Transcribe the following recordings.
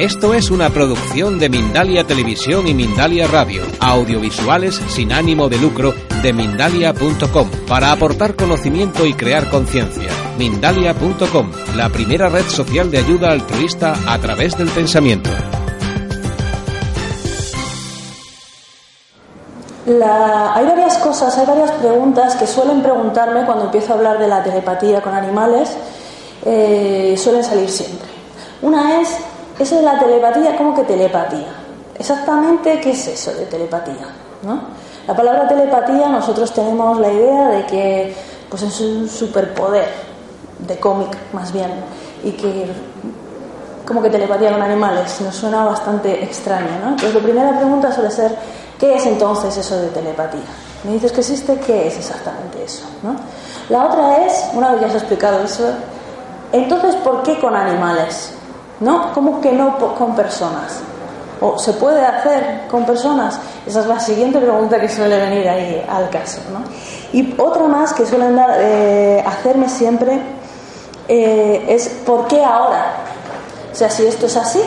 Esto es una producción de Mindalia Televisión y Mindalia Radio, audiovisuales sin ánimo de lucro de mindalia.com, para aportar conocimiento y crear conciencia. Mindalia.com, la primera red social de ayuda altruista a través del pensamiento. Hay varias cosas, hay varias preguntas que suelen preguntarme cuando empiezo a hablar de la telepatía con animales, eh, suelen salir siempre. Una es, eso de la telepatía, ¿cómo que telepatía? Exactamente, ¿qué es eso de telepatía? ¿no? La palabra telepatía nosotros tenemos la idea de que pues es un superpoder de cómic más bien y que como que telepatía con animales, nos suena bastante extraño, ¿no? Entonces, la primera pregunta suele ser, ¿qué es entonces eso de telepatía? Me dices que existe, ¿qué es exactamente eso? ¿no? La otra es, una vez ya has explicado eso, entonces, ¿por qué con animales? ¿No? ¿Cómo que no con personas? ¿O se puede hacer con personas? Esa es la siguiente pregunta que suele venir ahí al caso, ¿no? Y otra más que suelen eh, hacerme siempre eh, es ¿por qué ahora? O sea, si esto es así,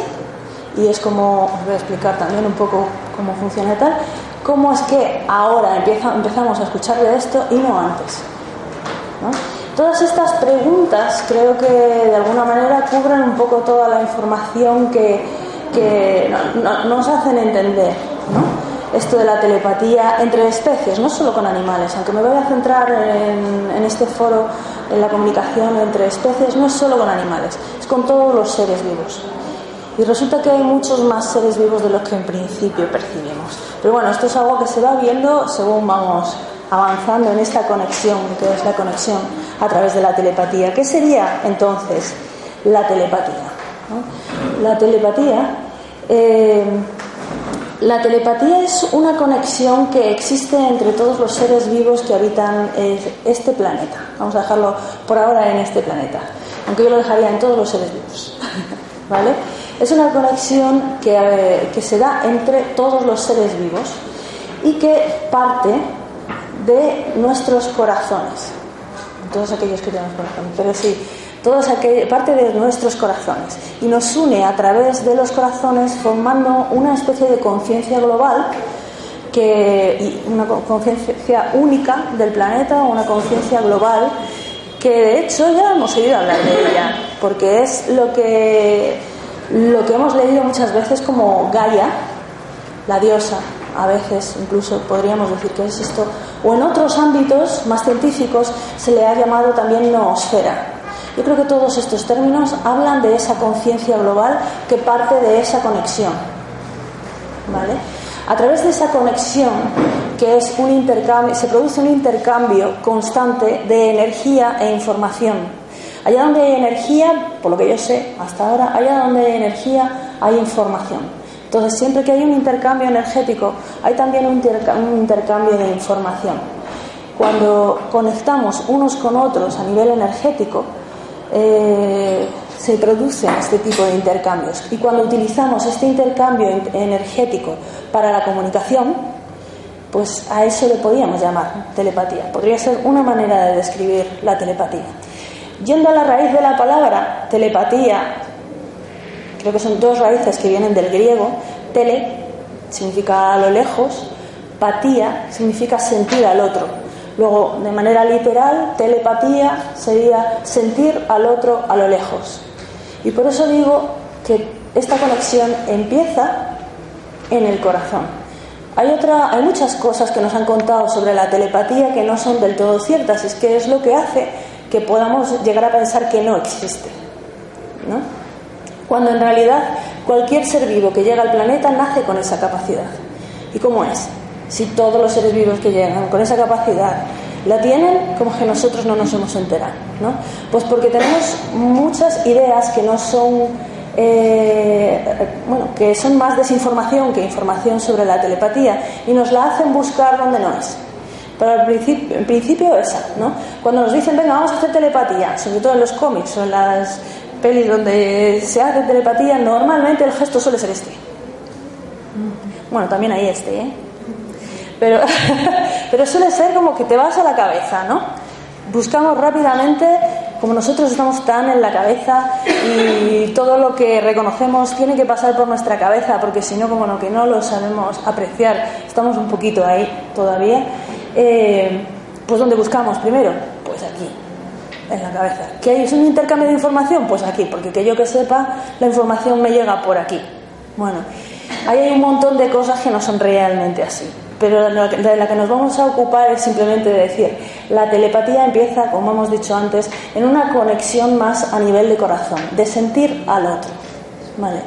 y es como, os voy a explicar también un poco cómo funciona y tal, ¿cómo es que ahora empezamos a escuchar de esto y no antes? ¿no? Todas estas preguntas creo que de alguna manera cubren un poco toda la información que, que no- no- nos hacen entender ¿no? esto de la telepatía entre especies, no solo con animales, aunque me voy a centrar en, en este foro en la comunicación entre especies, no es solo con animales, es con todos los seres vivos. Y resulta que hay muchos más seres vivos de los que en principio percibimos. Pero bueno, esto es algo que se va viendo según vamos avanzando en esta conexión, que es la conexión a través de la telepatía. ¿Qué sería entonces la telepatía? ¿no? La telepatía, eh, la telepatía es una conexión que existe entre todos los seres vivos que habitan eh, este planeta. Vamos a dejarlo por ahora en este planeta, aunque yo lo dejaría en todos los seres vivos. ¿Vale? Es una conexión eh, que se da entre todos los seres vivos y que parte de nuestros corazones. Todos aquellos que tenemos corazón, pero sí, todos aquel, parte de nuestros corazones. Y nos une a través de los corazones formando una especie de conciencia global que, y una co- conciencia única del planeta, una conciencia global que de hecho ya hemos oído hablar de ella, porque es lo que, lo que hemos leído muchas veces como Gaia, la diosa, a veces incluso podríamos decir que es esto, o en otros ámbitos más científicos se le ha llamado también noosfera. Yo creo que todos estos términos hablan de esa conciencia global que parte de esa conexión. ¿Vale? A través de esa conexión, que es un intercambio, se produce un intercambio constante de energía e información. Allá donde hay energía, por lo que yo sé hasta ahora, allá donde hay energía hay información. Entonces, siempre que hay un intercambio energético, hay también un, interca- un intercambio de información. Cuando conectamos unos con otros a nivel energético, eh, se producen este tipo de intercambios. Y cuando utilizamos este intercambio en- energético para la comunicación, pues a eso le podíamos llamar telepatía. Podría ser una manera de describir la telepatía. Yendo a la raíz de la palabra telepatía, creo que son dos raíces que vienen del griego. Tele significa a lo lejos, patía significa sentir al otro. Luego, de manera literal, telepatía sería sentir al otro a lo lejos. Y por eso digo que esta conexión empieza en el corazón. Hay, otra, hay muchas cosas que nos han contado sobre la telepatía que no son del todo ciertas. Es que es lo que hace que podamos llegar a pensar que no existe. ¿no? Cuando en realidad cualquier ser vivo que llega al planeta nace con esa capacidad. ¿Y cómo es? Si todos los seres vivos que llegan con esa capacidad la tienen, como que nosotros no nos hemos enterado. ¿no? Pues porque tenemos muchas ideas que no son bueno, que son más desinformación que información sobre la telepatía y nos la hacen buscar donde no es. Pero al principio, en principio esa, ¿no? Cuando nos dicen, venga, vamos a hacer telepatía, sobre todo en los cómics o en las pelis donde se hace telepatía, normalmente el gesto suele ser este. Bueno, también hay este, ¿eh? Pero, pero suele ser como que te vas a la cabeza, ¿no? Buscamos rápidamente, como nosotros estamos tan en la cabeza y todo lo que reconocemos tiene que pasar por nuestra cabeza, porque si no, como no, que no lo sabemos apreciar, estamos un poquito ahí todavía. Eh, pues ¿dónde buscamos primero? Pues aquí, en la cabeza. ¿Que es un intercambio de información? Pues aquí, porque que yo que sepa, la información me llega por aquí. Bueno, ahí hay un montón de cosas que no son realmente así. Pero de la que nos vamos a ocupar es simplemente de decir, la telepatía empieza, como hemos dicho antes, en una conexión más a nivel de corazón, de sentir al otro. ¿Vale?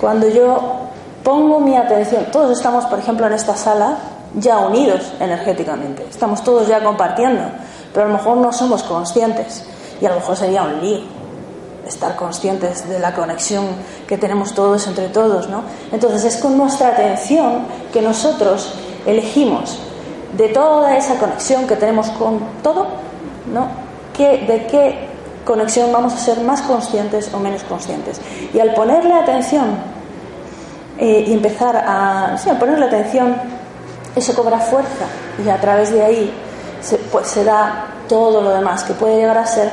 Cuando yo pongo mi atención, todos estamos, por ejemplo, en esta sala, ya unidos energéticamente, estamos todos ya compartiendo, pero a lo mejor no somos conscientes y a lo mejor sería un lío estar conscientes de la conexión que tenemos todos entre todos, ¿no? Entonces es con nuestra atención que nosotros elegimos de toda esa conexión que tenemos con todo, ¿no? de qué conexión vamos a ser más conscientes o menos conscientes. Y al ponerle atención eh, y empezar a, sí, a ponerle atención eso cobra fuerza y a través de ahí se, pues, se da todo lo demás que puede llegar a ser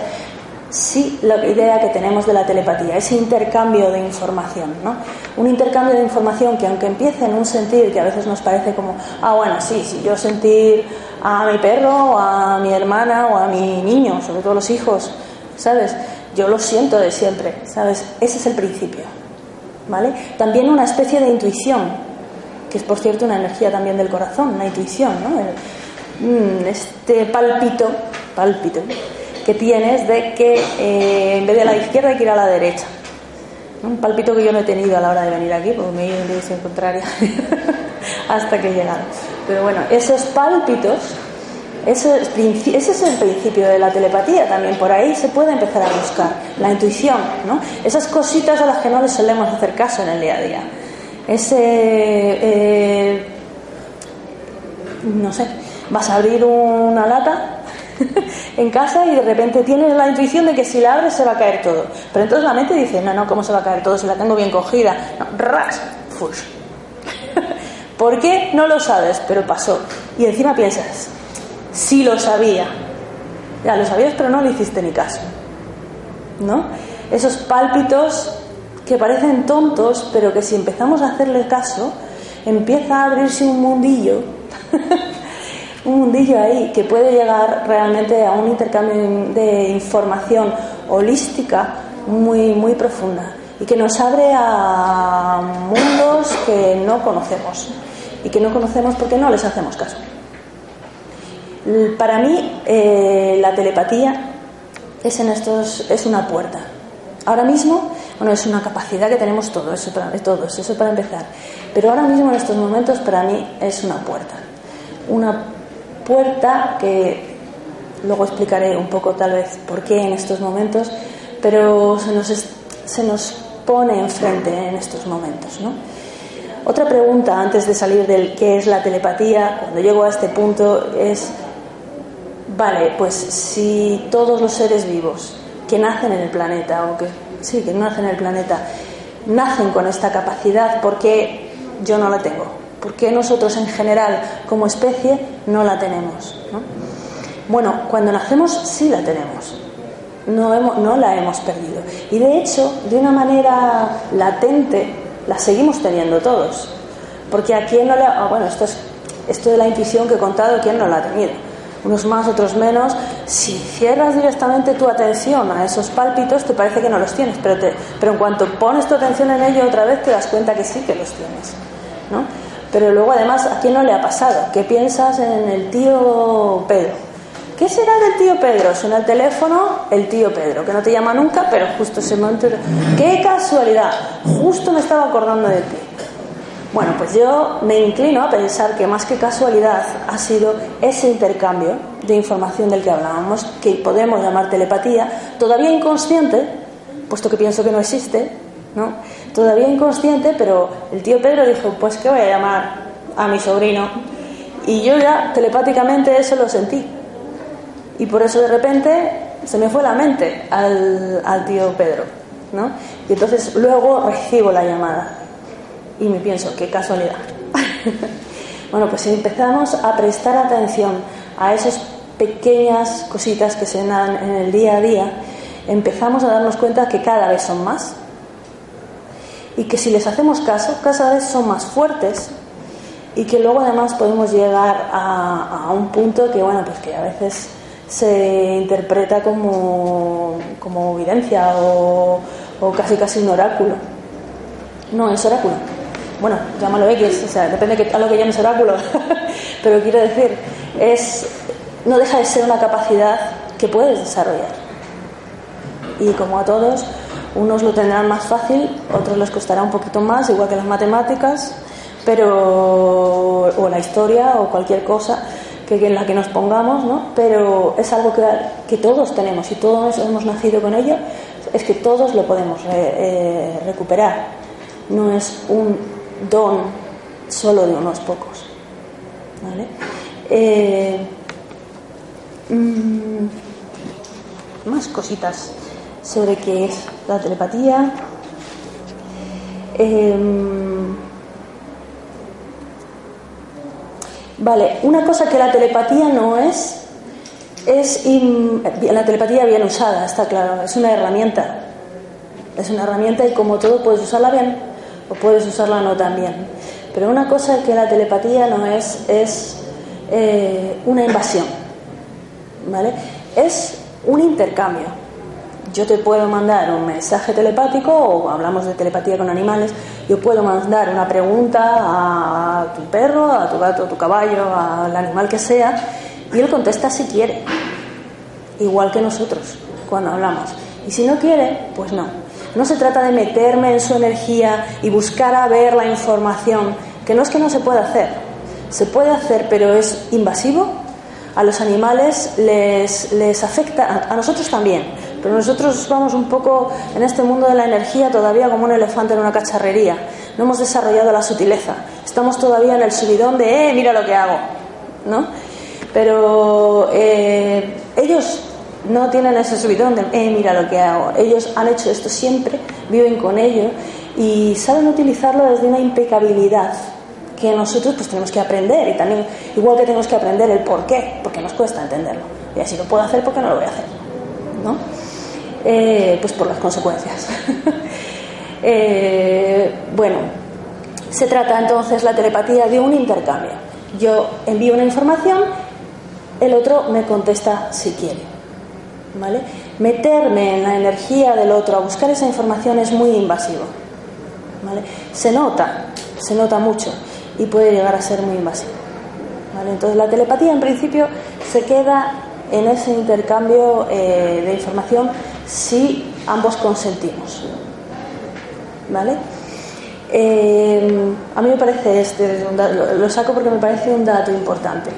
sí la idea que tenemos de la telepatía, ese intercambio de información, ¿no? Un intercambio de información que aunque empiece en un sentir que a veces nos parece como, ah, bueno, sí, sí, yo sentir a mi perro, o a mi hermana o a mi niño, sobre todo los hijos, ¿sabes? Yo lo siento de siempre, ¿sabes? Ese es el principio, ¿vale? También una especie de intuición, que es por cierto una energía también del corazón, una intuición, ¿no? Este palpito, palpito, que tienes de que eh, en vez de a la izquierda hay que ir a la derecha. Un palpito que yo no he tenido a la hora de venir aquí, porque me he ido en dirección contraria hasta que he llegado. Pero bueno, esos pálpitos, ese, ese es el principio de la telepatía también. Por ahí se puede empezar a buscar la intuición, ¿no? Esas cositas a las que no les solemos hacer caso en el día a día ese, eh, no sé, vas a abrir una lata en casa y de repente tienes la intuición de que si la abres se va a caer todo. Pero entonces la mente dice, no, no, ¿cómo se va a caer todo si la tengo bien cogida? No, ras, fush. ¿Por qué? No lo sabes, pero pasó. Y encima piensas, sí lo sabía. Ya lo sabías, pero no le hiciste ni caso. ¿No? Esos pálpitos que parecen tontos, pero que si empezamos a hacerle caso, empieza a abrirse un mundillo, un mundillo ahí que puede llegar realmente a un intercambio de información holística muy, muy profunda y que nos abre a mundos que no conocemos y que no conocemos porque no les hacemos caso. Para mí, eh, la telepatía es, en estos, es una puerta. Ahora mismo bueno, es una capacidad que tenemos todos, todos, eso para empezar. Pero ahora mismo en estos momentos para mí es una puerta. Una puerta que luego explicaré un poco tal vez por qué en estos momentos, pero se nos, se nos pone enfrente en estos momentos. ¿no? Otra pregunta antes de salir del qué es la telepatía, cuando llego a este punto, es, vale, pues si todos los seres vivos que nacen en el planeta o que sí, que nacen en el planeta, nacen con esta capacidad, porque yo no la tengo? ¿Por qué nosotros en general, como especie, no la tenemos? Bueno, cuando nacemos sí la tenemos, no, la hemos perdido. Y de hecho, de una manera latente, la seguimos teniendo todos. Porque a quién no la... Ah, bueno, esto es esto de la intuición que he contado, ¿quién no la ha tenido? unos más, otros menos. Si cierras directamente tu atención a esos pálpitos, te parece que no los tienes, pero, te, pero en cuanto pones tu atención en ello otra vez, te das cuenta que sí que los tienes. ¿no? Pero luego, además, ¿a quién no le ha pasado? ¿Qué piensas en el tío Pedro? ¿Qué será del tío Pedro? Suena el teléfono, el tío Pedro, que no te llama nunca, pero justo ese momento. ¡Qué casualidad! Justo me estaba acordando de ti. Bueno, pues yo me inclino a pensar que más que casualidad ha sido ese intercambio de información del que hablábamos, que podemos llamar telepatía, todavía inconsciente, puesto que pienso que no existe, ¿no? Todavía inconsciente, pero el tío Pedro dijo, pues que voy a llamar a mi sobrino. Y yo ya telepáticamente eso lo sentí. Y por eso de repente se me fue la mente al, al tío Pedro, ¿no? Y entonces luego recibo la llamada y me pienso, qué casualidad. bueno, pues empezamos a prestar atención a esas pequeñas cositas que se dan en el día a día, empezamos a darnos cuenta que cada vez son más y que si les hacemos caso, cada vez son más fuertes y que luego además podemos llegar a, un punto que, bueno, pues que a veces se interpreta como, como evidencia o, o casi casi un oráculo. No es oráculo, bueno, llámalo X, o sea, depende de a lo que llames oráculo, pero quiero decir, es, no deja de ser una capacidad que puedes desarrollar. Y como a todos, unos lo tendrán más fácil, otros les costará un poquito más, igual que las matemáticas, pero o la historia o cualquier cosa que en la que nos pongamos, ¿no? Pero es algo que, que todos tenemos y todos hemos nacido con ello, es que todos lo podemos eh, recuperar. No es un don solo de unos pocos. Eh, mm, más cositas sobre qué es la telepatía. Em, vale, una cosa que la telepatía no es, es la telepatía bien usada, está claro, es una herramienta. Es una herramienta y como todo puedes usarla bien o puedes usarla no también. Pero una cosa que la telepatía no es es eh, una invasión, ¿vale? Es un intercambio. Yo te puedo mandar un mensaje telepático, o hablamos de telepatía con animales, yo puedo mandar una pregunta a tu perro, a tu gato, a tu caballo, al animal que sea, y él contesta si quiere, igual que nosotros cuando hablamos. Y si no quiere, pues no. No se trata de meterme en su energía y buscar a ver la información, que no es que no se pueda hacer. Se puede hacer, pero es invasivo. A los animales les, les afecta, a nosotros también, pero nosotros vamos un poco en este mundo de la energía todavía como un elefante en una cacharrería. No hemos desarrollado la sutileza. Estamos todavía en el subidón de, eh, mira lo que hago. ¿No? Pero eh, ellos no tienen ese subidón de, eh, mira lo que hago. Ellos han hecho esto siempre, viven con ello y saben utilizarlo desde una impecabilidad que nosotros pues tenemos que aprender y también igual que tenemos que aprender el por qué, porque nos cuesta entenderlo. Y así lo puedo hacer, porque no lo voy a hacer? ¿No? Eh, pues por las consecuencias. Eh, bueno, se trata entonces la telepatía de un intercambio. Yo envío una información, el otro me contesta si quiere. ¿vale? Meterme en la energía del otro a buscar esa información es muy invasivo. ¿vale? Se nota, se nota mucho y puede llegar a ser muy invasivo. ¿vale? Entonces la telepatía en principio se queda en ese intercambio eh, de información si ambos consentimos. ¿Vale? Eh, a mí me parece este, lo saco porque me parece un dato importante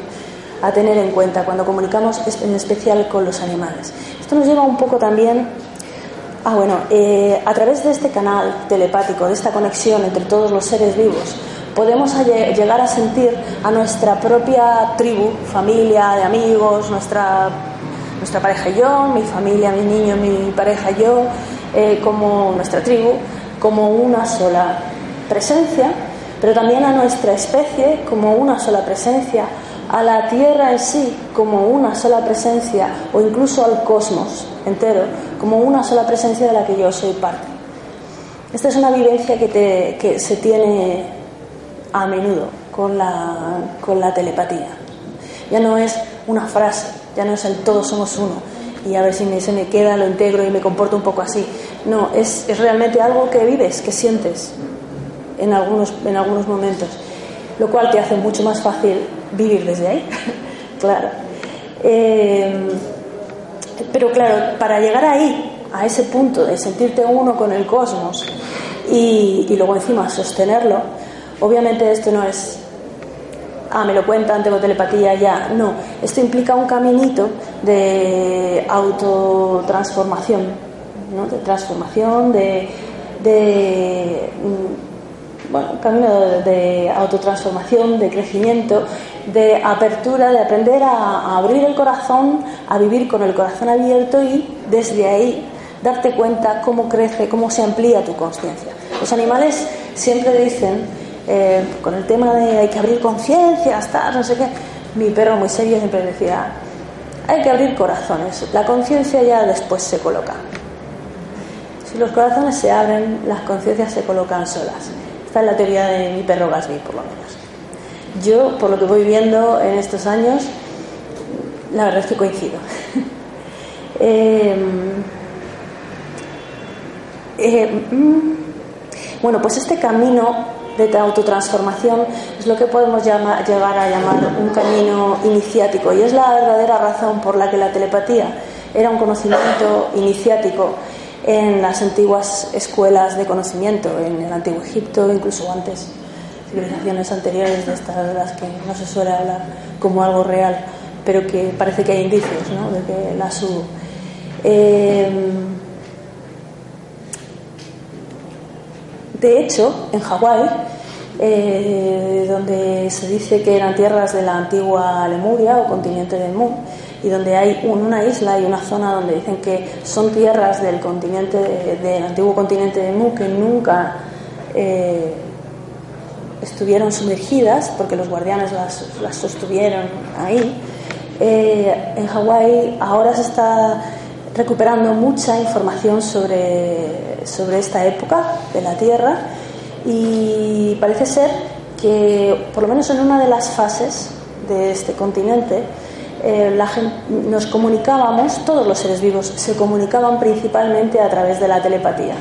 a tener en cuenta cuando comunicamos en especial con los animales. Esto nos lleva un poco también Ah, bueno, eh, a través de este canal telepático, de esta conexión entre todos los seres vivos, podemos llegar a sentir a nuestra propia tribu, familia, de amigos, nuestra, nuestra pareja yo, mi familia, mi niño, mi pareja yo, eh, como nuestra tribu, como una sola presencia, pero también a nuestra especie como una sola presencia, a la Tierra en sí como una sola presencia o incluso al cosmos entero como una sola presencia de la que yo soy parte. Esta es una vivencia que, que se tiene a menudo con la, con la telepatía. Ya no es una frase, ya no es el todos somos uno y a ver si me, se me queda, lo integro y me comporto un poco así. No, es, es realmente algo que vives, que sientes en algunos, en algunos momentos, lo cual te hace mucho más fácil vivir desde ahí, claro. Eh, pero claro, para llegar ahí, a ese punto de sentirte uno con el cosmos y, y luego encima sostenerlo, obviamente esto no es, ah, me lo cuentan, tengo telepatía, ya, no, esto implica un caminito de autotransformación, ¿no? de transformación, de de mm, bueno, camino de autotransformación, de crecimiento, de apertura, de aprender a, abrir el corazón, a vivir con el corazón abierto y desde ahí darte cuenta cómo crece, cómo se amplía tu conciencia. Los animales siempre dicen, eh, con el tema de hay que abrir conciencia, hasta no sé qué, mi perro muy serio siempre decía, hay que abrir corazones, la conciencia ya después se coloca. Si los corazones se abren, las conciencias se colocan solas. Esta es la teoría de mi perro Gasby, por lo menos. Yo, por lo que voy viendo en estos años, la verdad es que coincido. Em, eh, mm, bueno, pues este camino de autotransformación es lo que podemos llamar, llegar a llamar un camino iniciático y es la verdadera razón por la que la telepatía era un conocimiento iniciático en las antiguas escuelas de conocimiento, en el antiguo Egipto, incluso antes civilizaciones anteriores de estas de las que no se suele hablar como algo real, pero que parece que hay indicios ¿no? de que las hubo. Eh, de hecho, en Hawái, eh, donde se dice que eran tierras de la antigua Lemuria o continente de Mu, y donde hay una isla y una zona donde dicen que son tierras del continente del antiguo continente de Mu que nunca eh, estuvieron sumergidas porque los guardianes las, las sostuvieron ahí. Eh, en Hawái ahora se está recuperando mucha información sobre, sobre esta época de la Tierra y parece ser que por lo menos en una de las fases de este continente eh, nos comunicábamos, todos los seres vivos se comunicaban principalmente a través de la telepatía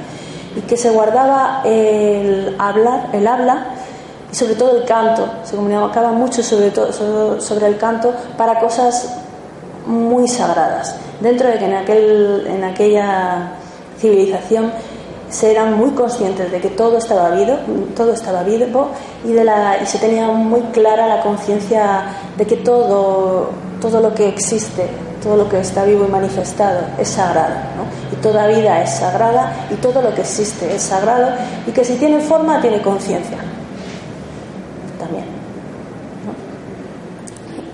y que se guardaba el hablar, el habla y sobre todo el canto, se comunicaba mucho sobre, todo, sobre el canto para cosas muy sagradas. Dentro de que en, aquel, en aquella civilización se eran muy conscientes de que todo estaba vivo, todo estaba vivo y, de la, y se tenía muy clara la conciencia de que todo, todo lo que existe, todo lo que está vivo y manifestado es sagrado. Y toda vida es sagrada y todo lo que existe es sagrado y que si tiene forma tiene conciencia.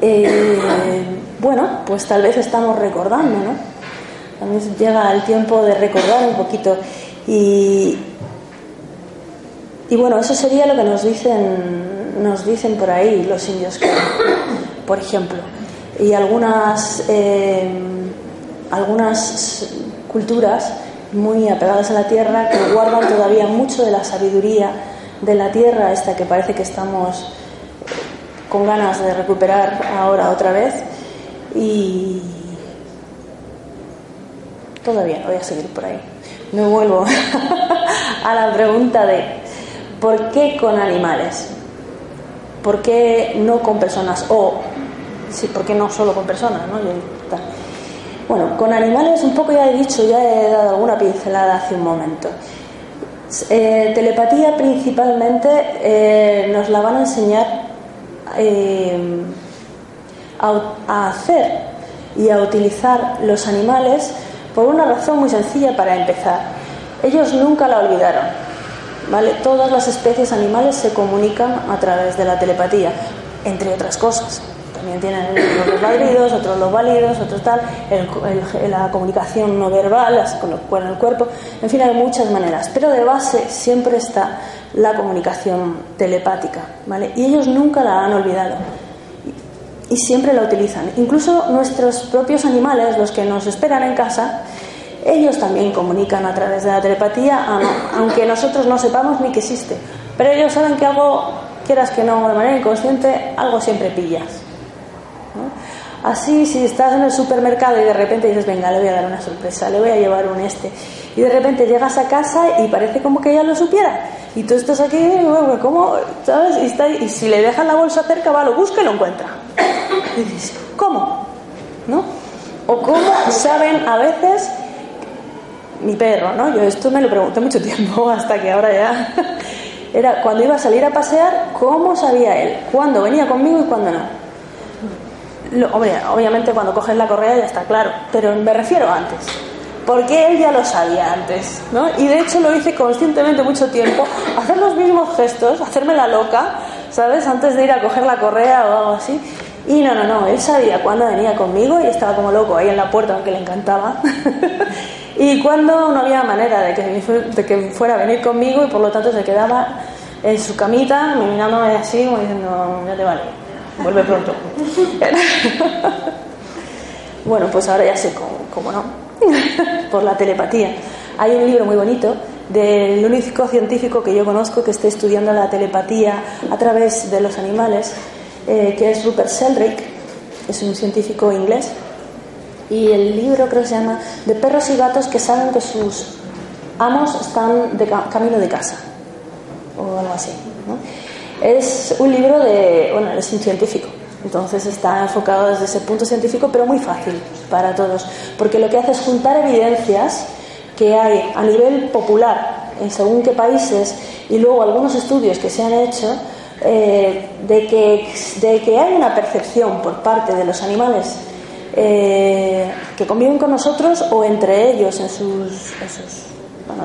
Eh, bueno, pues tal vez estamos recordando, ¿no? También llega el tiempo de recordar un poquito. Y, y bueno, eso sería lo que nos dicen, nos dicen por ahí los indios, por ejemplo. Y algunas, eh, algunas culturas muy apegadas a la tierra que guardan todavía mucho de la sabiduría de la tierra, esta que parece que estamos con ganas de recuperar ahora otra vez y todavía voy a seguir por ahí. Me vuelvo a la pregunta de ¿por qué con animales? ¿Por qué no con personas? O, sí, ¿por qué no solo con personas? ¿no? Bueno, con animales un poco ya he dicho, ya he dado alguna pincelada hace un momento. Eh, telepatía principalmente eh, nos la van a enseñar eh, a, hacer y a utilizar los animales por una razón muy sencilla para empezar. Ellos nunca la olvidaron. ¿vale? Todas las especies animales se comunican a través de la telepatía, entre otras cosas. También tienen unos los ladridos, otros los válidos, otros tal, la comunicación no verbal, con el cuerpo, en fin, hay muchas maneras. Pero de base siempre está la comunicación telepática, ¿vale? Y ellos nunca la han olvidado y siempre la utilizan. Incluso nuestros propios animales, los que nos esperan en casa, ellos también comunican a través de la telepatía, aunque nosotros no sepamos ni que existe. Pero ellos saben que algo, quieras que no, de manera inconsciente, algo siempre pillas. Así, si estás en el supermercado y de repente dices, venga, le voy a dar una sorpresa, le voy a llevar un este, y de repente llegas a casa y parece como que ella lo supiera, y tú estás aquí, ¿cómo? ¿Sabes? Y, está, y si le dejas la bolsa cerca, va, lo busca y lo encuentra. Dices, ¿cómo? ¿No? O cómo saben a veces mi perro, ¿no? Yo esto me lo pregunté mucho tiempo, hasta que ahora ya. Era cuando iba a salir a pasear, ¿cómo sabía él? ¿Cuándo venía conmigo y cuándo no? obviamente cuando coges la correa ya está claro, pero me refiero antes. porque él ya lo sabía antes, ¿no? Y de hecho lo hice conscientemente mucho tiempo, hacer los mismos gestos, hacerme la loca, ¿sabes? Antes de ir a coger la correa o algo así. Y no, no, no, él sabía cuándo venía conmigo y estaba como loco ahí en la puerta, aunque le encantaba. y cuando no había manera de que, fuera a venir conmigo y por lo tanto se quedaba en su camita mirándome así como diciendo, ya te vale, vuelve pronto. bueno, pues ahora ya sé cómo, cómo no, por la telepatía. Hay un libro muy bonito del único científico que yo conozco que esté estudiando la telepatía a través de los animales eh, que es Rupert Sheldrake, es un científico inglés, y el libro creo que se llama De perros y gatos que saben que sus amos están de camino de casa, o algo así. Es un libro de, bueno, es un científico, entonces está enfocado desde ese punto científico, pero muy fácil para todos, porque lo que hace es juntar evidencias que hay a nivel popular en según qué países y luego algunos estudios que se han hecho eh, de, que, de que hay una percepción por parte de los animales eh, que conviven con nosotros o entre ellos en sus,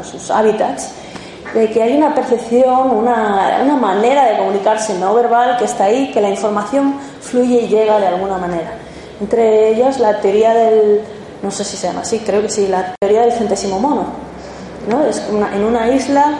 sus hábitats, de que hay una percepción, una, una, manera de comunicarse no verbal que está ahí, que la información fluye y llega de alguna manera. Entre ellos la teoría del, no sé si se llama así, creo que sí, la teoría del centésimo mono. ¿no? Es en una isla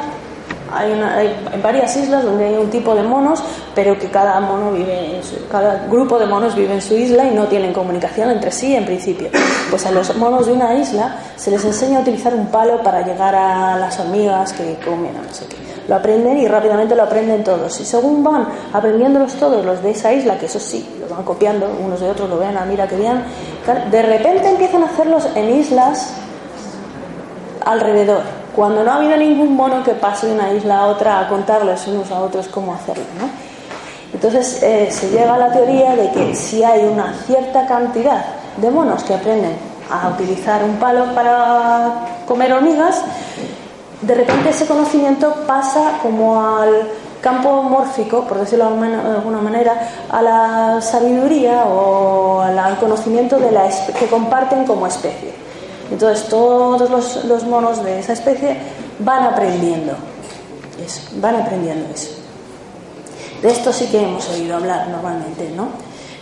hay, varias islas donde hay un tipo de monos, pero que cada mono vive, cada grupo de monos vive en su isla y no tienen comunicación entre sí en principio. Pues a los monos de una isla se les enseña a utilizar un palo para llegar a las hormigas que comen, no sé qué. Lo aprenden y rápidamente lo aprenden todos. Y según van aprendiéndolos todos los de esa isla, que eso sí, lo van copiando unos de otros, lo ven, ah, mira que bien, de repente empiezan a hacerlos en islas alrededor cuando no ha habido ningún mono que pase de una isla a otra a contarles unos a otros cómo hacerlo. Entonces eh, se llega a la teoría de que si hay una cierta cantidad de monos que aprenden a utilizar un palo para comer hormigas, de repente ese conocimiento pasa como al campo mórfico, por decirlo de alguna manera, a la sabiduría o al conocimiento de la que comparten como especie. Entonces todos los, monos de esa especie van aprendiendo eso, van aprendiendo eso. De esto sí que hemos oído hablar normalmente, ¿no?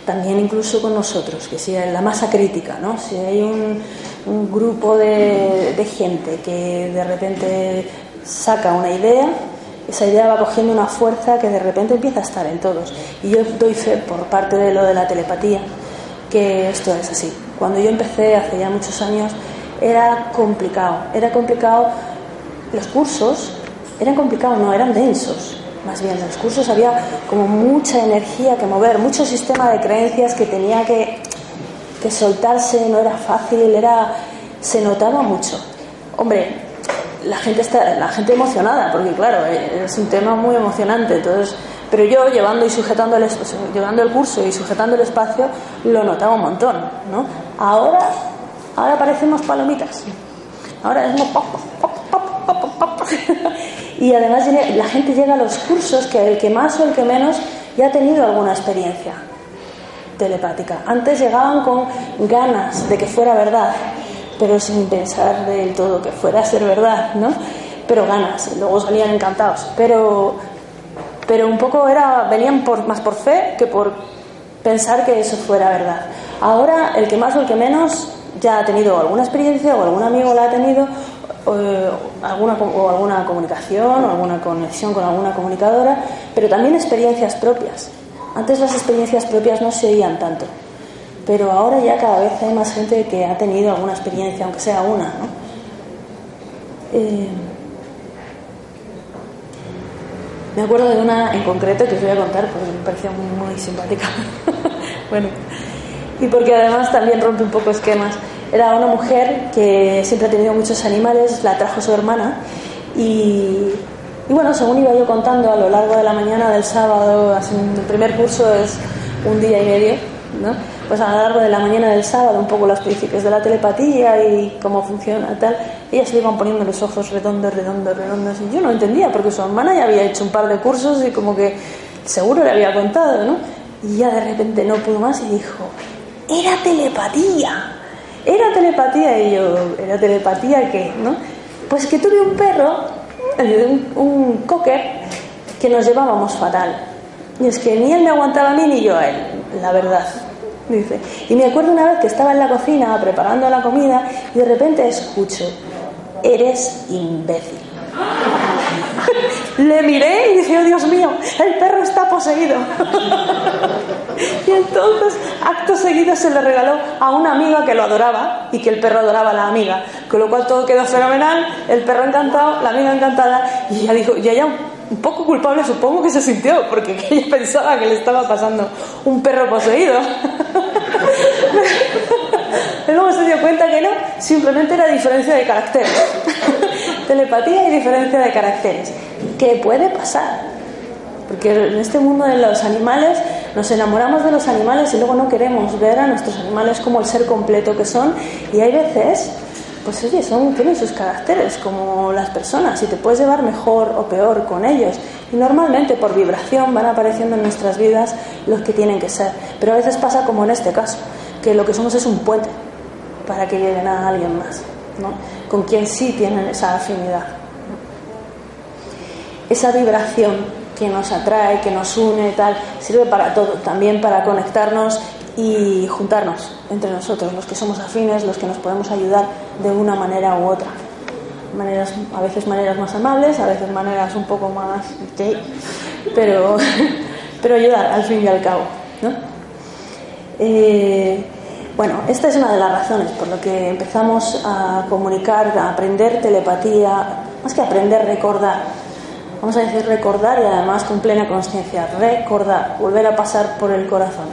También incluso con nosotros, que si la masa crítica, ¿no? Si hay un, grupo de, de, gente que de repente saca una idea, esa idea va cogiendo una fuerza que de repente empieza a estar en todos. Y yo doy fe por parte de lo de la telepatía que esto es así. Cuando yo empecé hace ya muchos años, era complicado. Era complicado. Los cursos eran complicados, no, eran densos. Más bien, en los cursos había como mucha energía que mover, mucho sistema de creencias que tenía que, que soltarse, no era fácil, era, se notaba mucho. Hombre, la gente está, la gente emocionada, porque claro, es un tema muy emocionante, entonces, pero yo llevando y sujetando el, llevando el curso y sujetando el espacio lo notaba un montón, ¿no? Ahora Ahora parecemos palomitas. Ahora es pop, pop, pop, y además la gente llega a los cursos que el que más o el que menos ya ha tenido alguna experiencia telepática. Antes llegaban con ganas de que fuera verdad, pero sin pensar del todo que fuera a ser verdad, ¿no? Pero ganas, luego salían encantados. Pero, pero un poco era, venían por, más por fe que por pensar que eso fuera verdad. Ahora, el que más o el que menos ya ha tenido alguna experiencia o algún amigo la ha tenido o, alguna, o alguna comunicación o alguna conexión con alguna comunicadora, pero también experiencias propias. Antes las experiencias propias no se oían tanto, pero ahora ya cada vez hay más gente que ha tenido alguna experiencia, aunque sea una. ¿no? Eh, me acuerdo de una en concreto que os voy a contar porque me pareció muy, muy simpática. bueno, y porque además también rompe un poco esquemas. Era una mujer que siempre ha tenido muchos animales, la trajo su hermana y, y bueno, según iba yo contando a lo largo de la mañana del sábado, el primer curso es un día y medio, ¿no? pues a lo largo de la mañana del sábado, un poco los principios de la telepatía y cómo funciona tal, ella se iban poniendo los ojos redondos, redondos, redondos, y yo no entendía, porque su hermana ya había hecho un par de cursos y como que seguro le había contado, ¿no? Y ya de repente no pudo más y dijo, era telepatía. ¿era telepatía? Y yo, ¿era telepatía qué? ¿no? Pues que tuve un perro, eh, un, un cocker, que nos llevábamos fatal. Y es que ni él me aguantaba a mí ni yo a él, la verdad. Dice. Y me acuerdo una vez que estaba en la cocina preparando la comida y de repente escucho, eres imbécil. Le miré y dije, oh Dios mío, el perro está poseído. y entonces, acto seguido, se le regaló a una amiga que lo adoraba y que el perro adoraba a la amiga. Con lo cual todo quedó fenomenal, el perro encantado, la amiga encantada, y ella dijo, y ella un poco culpable supongo que se sintió, porque ella pensaba que le estaba pasando un perro poseído. Pero luego se dio cuenta que no, simplemente era diferencia de caracteres. Telepatía y diferencia de caracteres. ¿Qué puede pasar? Porque en este mundo de los animales nos enamoramos de los animales y luego no queremos ver a nuestros animales como el ser completo que son. Y hay veces pues oye, son, tienen sus caracteres como las personas y te puedes llevar mejor o peor con ellos. Y normalmente por vibración van apareciendo en nuestras vidas los que tienen que ser. Pero a veces pasa como en este caso, que lo que somos es un puente para que lleguen a alguien más, ¿no? con quien sí tienen esa afinidad. Esa vibración que nos atrae, que nos une, tal, sirve para todo, también para conectarnos y juntarnos entre nosotros, los que somos afines, los que nos podemos ayudar de una manera u otra. Maneras, a veces maneras más amables, a veces maneras un poco más... pero, pero ayudar al fin y al cabo. ¿no? Eh, bueno, esta es una de las razones por lo que empezamos a comunicar, a aprender telepatía, más que aprender, recordar. Vamos a decir recordar y además con plena conciencia, recordar, volver a pasar por el corazón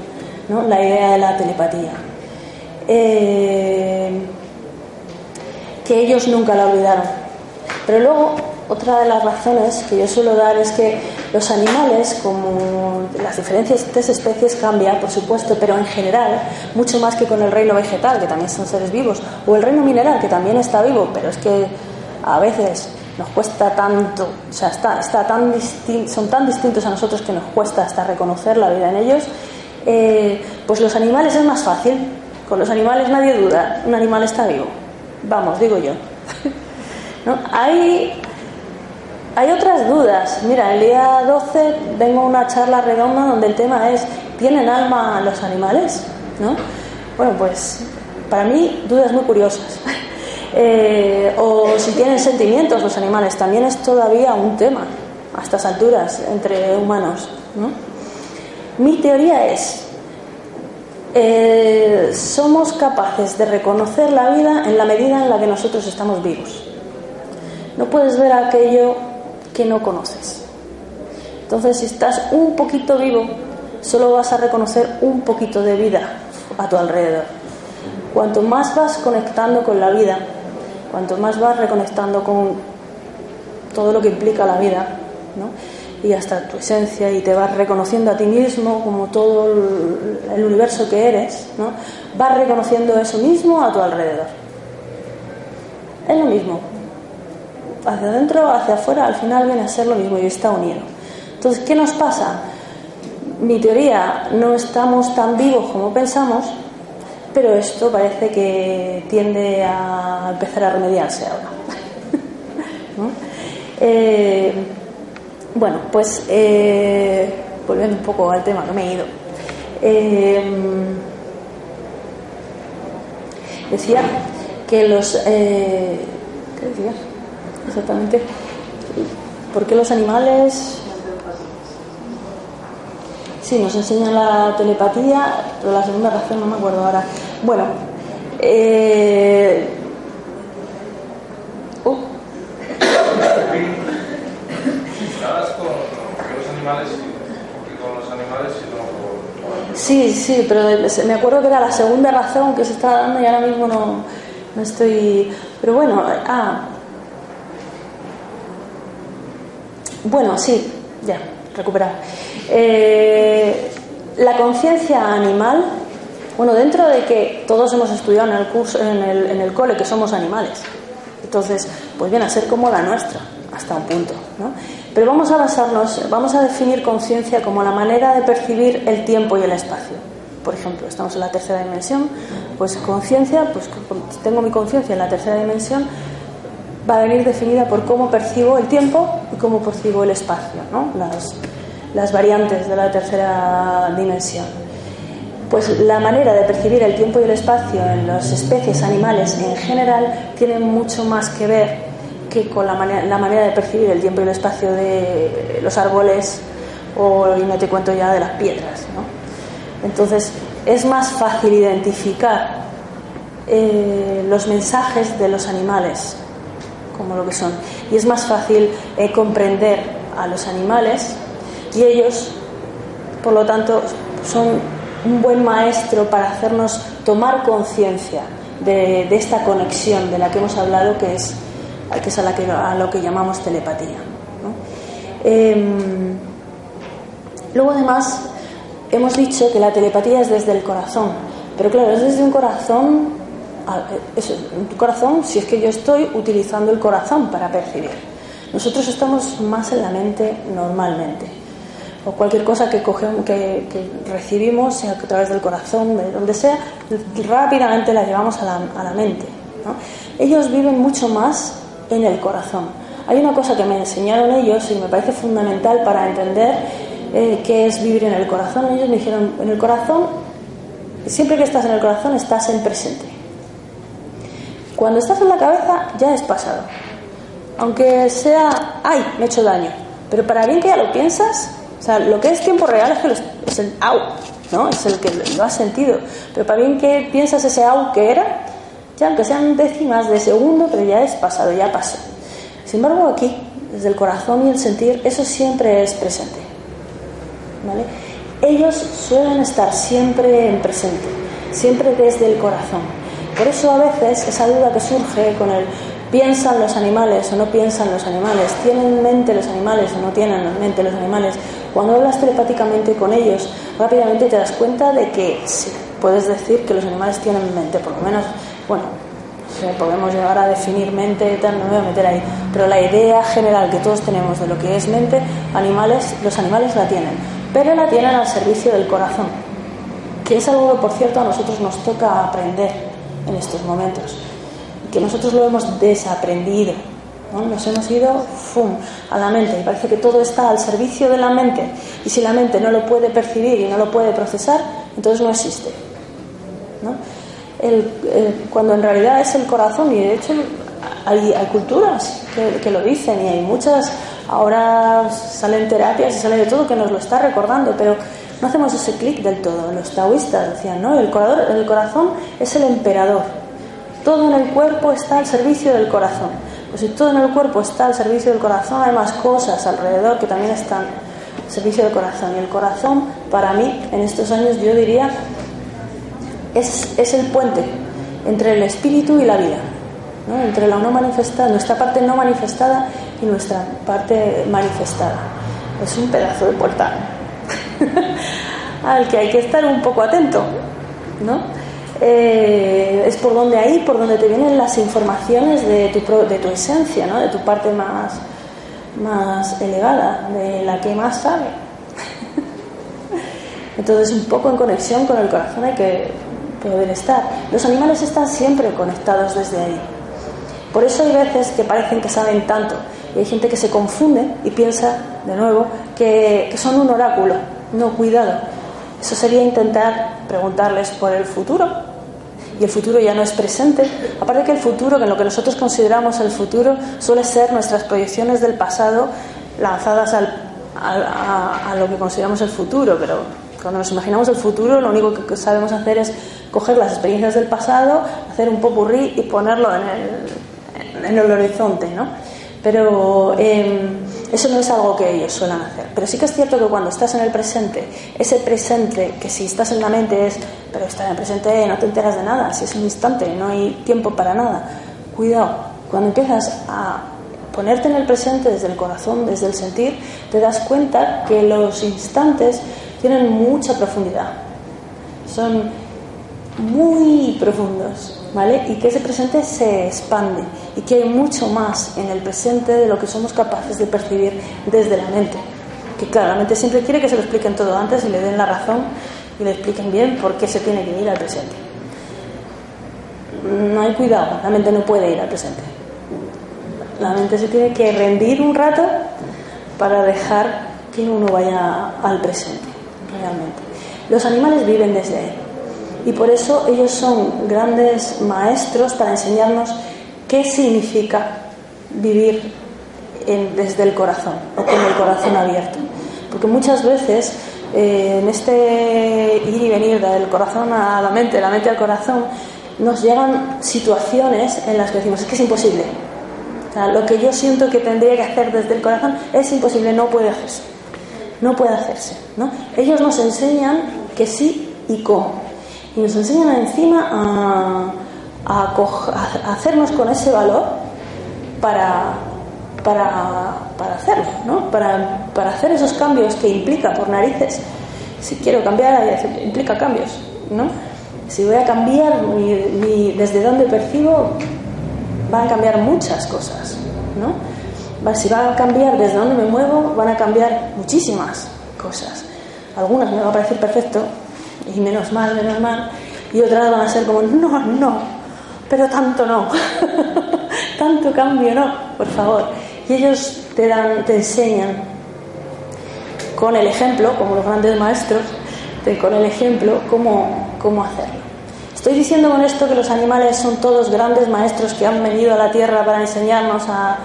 la idea de la telepatía. Eh, que ellos nunca la olvidaron. Pero luego, otra de las razones que yo suelo dar es que los animales, como las diferencias de especies cambia, por supuesto, pero en general, mucho más que con el reino vegetal, que también son seres vivos, o el reino mineral, que también está vivo, pero es que a veces nos cuesta tanto, o sea, está, está tan son tan distintos a nosotros que nos cuesta hasta reconocer la vida en ellos eh, pues los animales es más fácil. Con los animales nadie duda, un animal está vivo. Vamos, digo yo. ¿No? Hay, hay otras dudas. Mira, el día 12 vengo a una charla redonda donde el tema es, ¿tienen alma los animales? ¿No? Bueno, pues para mí dudas muy curiosas. Eh, o si tienen sentimientos los animales, también es todavía un tema a estas alturas entre humanos. ¿no? Mi teoría es, eh, somos capaces de reconocer la vida en la medida en la que nosotros estamos vivos. No puedes ver aquello que no conoces. Entonces, si estás un poquito vivo, solo vas a reconocer un poquito de vida a tu alrededor. Cuanto más vas conectando con la vida, cuanto más vas reconectando con todo lo que implica la vida, y hasta tu esencia y te vas reconociendo a ti mismo como todo el universo que eres, ¿no? vas reconociendo eso mismo a tu alrededor. Es lo mismo. Hacia adentro, hacia afuera, al final viene a ser lo mismo y está unido. Entonces, ¿qué nos pasa? Mi teoría, no estamos tan vivos como pensamos, pero esto parece que tiende a empezar a remediarse ahora. Eh, bueno, pues eh, volviendo un poco al tema, que me he ido. Eh, decía que los. Eh, ¿Qué decía? Exactamente. ¿Por qué los animales.? Sí, nos enseñan la telepatía, pero la segunda razón no me acuerdo ahora. Bueno, eh, Sí, sí, pero me acuerdo que era la segunda razón que se estaba dando y ahora mismo no, no estoy. Pero bueno, ah. Bueno, sí, ya, recuperar. Eh, la conciencia animal, bueno, dentro de que todos hemos estudiado en el curso, en el, en el cole que somos animales, entonces, pues viene a ser como la nuestra, hasta un punto, ¿no? Pero vamos a basarnos, vamos a definir conciencia como la manera de percibir el tiempo y el espacio. por ejemplo, estamos en la tercera dimensión, pues conciencia, pues tengo mi conciencia en la tercera dimensión, va a venir definida por cómo percibo el tiempo y cómo percibo el espacio, ¿no? las, las variantes de la tercera dimensión. Pues la manera de percibir el tiempo y el espacio en las especies animales en general tiene mucho más que ver que con la manera, de percibir el tiempo y el espacio de los árboles o, y no te cuento ya, de las piedras. ¿no? Entonces, es más fácil identificar eh, los mensajes de los animales como lo que son. Y es más fácil eh, comprender a los animales y ellos, por lo tanto, son un buen maestro para hacernos tomar conciencia de, esta conexión de la que hemos hablado, que es, que es a, la que, a lo que llamamos telepatía. Em, luego, además, hemos dicho que la telepatía es desde el corazón, pero claro, es desde un corazón tu corazón si es que yo estoy utilizando el corazón para percibir. Nosotros estamos más en la mente normalmente. O cualquier cosa que, cogemos, que, recibimos, sea a través del corazón, de donde sea, rápidamente la llevamos a la, mente. Ellos viven mucho más en el corazón. Hay una cosa que me enseñaron ellos y me parece fundamental para entender eh, qué es vivir en el corazón. Ellos me dijeron, en el corazón, siempre que estás en el corazón, estás en presente. Cuando estás en la cabeza ya es pasado. Aunque sea, ay, me he hecho daño. Pero para bien que ya lo piensas, o sea, lo que es tiempo real es que es el au, ¿no? Es el que lo has sentido. Pero para bien que piensas ese au que era, ya aunque sean décimas de segundo, pero ya es pasado, ya pasó. Sin embargo, aquí, desde el corazón y el sentir, eso siempre es presente. ¿Vale? Ellos suelen estar siempre en presente, siempre desde el corazón. Por eso a veces esa duda que surge con el piensan los animales o no piensan los animales, tienen mente los animales o no tienen mente los animales, cuando hablas telepáticamente con ellos, rápidamente te das cuenta de que sí, puedes decir que los animales tienen mente, por lo menos, bueno, podemos llegar a definir mente, tal, no me voy a meter ahí, pero la idea general que todos tenemos de lo que es mente, animales, los animales la tienen, pero la tienen al servicio del corazón, que es algo que por cierto a nosotros nos toca aprender en estos momentos. Que nosotros lo hemos desaprendido. Nos hemos ido a la mente y parece que todo está al servicio de la mente. Y si la mente no lo puede percibir y no lo puede procesar, entonces no existe. cuando en realidad es el corazón, y de hecho hay, hay culturas que, que, lo dicen y hay muchas, ahora salen terapias y sale de todo que nos lo está recordando, pero no hacemos ese clic del todo. Los taoístas decían, ¿no? El, el corazón es el emperador. Todo en el cuerpo está al servicio del corazón. Pues si todo en el cuerpo está al servicio del corazón, hay más cosas alrededor que también están al servicio del corazón. Y el corazón, para mí, en estos años, yo diría, es, es el puente entre el espíritu y la vida. Entre la no manifestada, nuestra parte no manifestada y nuestra parte manifestada. Es un pedazo de portal. al que hay que estar un poco atento, ¿no? Eh, es por donde ahí, por donde te vienen las informaciones de tu, de tu esencia, ¿no? De tu parte más, más elevada, de la que más sabe. Entonces, un poco en conexión con el corazón hay que poder estar. Los animales están siempre conectados desde ahí. Por eso hay veces que parecen que saben tanto y hay gente que se confunde y piensa, de nuevo, que, que son un oráculo no, cuidado. Eso sería intentar preguntarles por el futuro. Y el futuro ya no es presente. Aparte que el futuro, que lo que nosotros consideramos el futuro, suele ser nuestras proyecciones del pasado lanzadas al, a, lo que consideramos el futuro. Pero cuando nos imaginamos el futuro, lo único que sabemos hacer es coger las experiencias del pasado, hacer un popurrí y ponerlo en el, en el horizonte, ¿no? Pero em, eso no es algo que ellos suelen hacer. Pero sí que es cierto que cuando estás en el presente, ese presente que si estás en la mente es, pero estar en el presente no te enteras de nada, si es un instante, no hay tiempo para nada. Cuidado, cuando empiezas a ponerte en el presente desde el corazón, desde el sentir, te das cuenta que los instantes tienen mucha profundidad. Son muy profundos, ¿vale? Y que ese presente se expande y que hay mucho más en el presente de lo que somos capaces de percibir desde la mente. Que claro, la mente siempre quiere que se lo expliquen todo antes y le den la razón y le expliquen bien por qué se tiene que ir al presente. No hay cuidado, la mente no puede ir al presente. La mente se tiene que rendir un rato para dejar que uno vaya al presente, realmente. Los animales viven desde ahí y por eso ellos son grandes maestros para enseñarnos qué significa vivir desde el corazón o con el corazón abierto. Porque muchas veces eh, en este ir y venir del corazón a la mente, la mente al corazón, nos llegan situaciones en las que decimos, es que es imposible. lo que yo siento que tendría que hacer desde el corazón es imposible, no puede hacerse. No puede hacerse. ¿no? Ellos nos enseñan que sí y cómo. Y nos enseñan encima a, a hacernos con ese valor para, para, para hacerlo, ¿no? Para, para, hacer esos cambios que implica por narices. Si quiero cambiar, implica cambios, ¿no? Si voy a cambiar desde donde percibo, van a cambiar muchas cosas, ¿no? Si va a cambiar desde donde me muevo, van a cambiar muchísimas cosas. Algunas me van a parecer perfecto, y menos mal, menos mal, y otras van a ser como, no, no, pero tanto no, tanto cambio no, por favor. Y ellos te, dan, te enseñan con el ejemplo, como los grandes maestros, con el ejemplo cómo, cómo hacerlo. ¿Estoy diciendo con esto que los animales son todos grandes maestros que han venido a la tierra para enseñarnos a,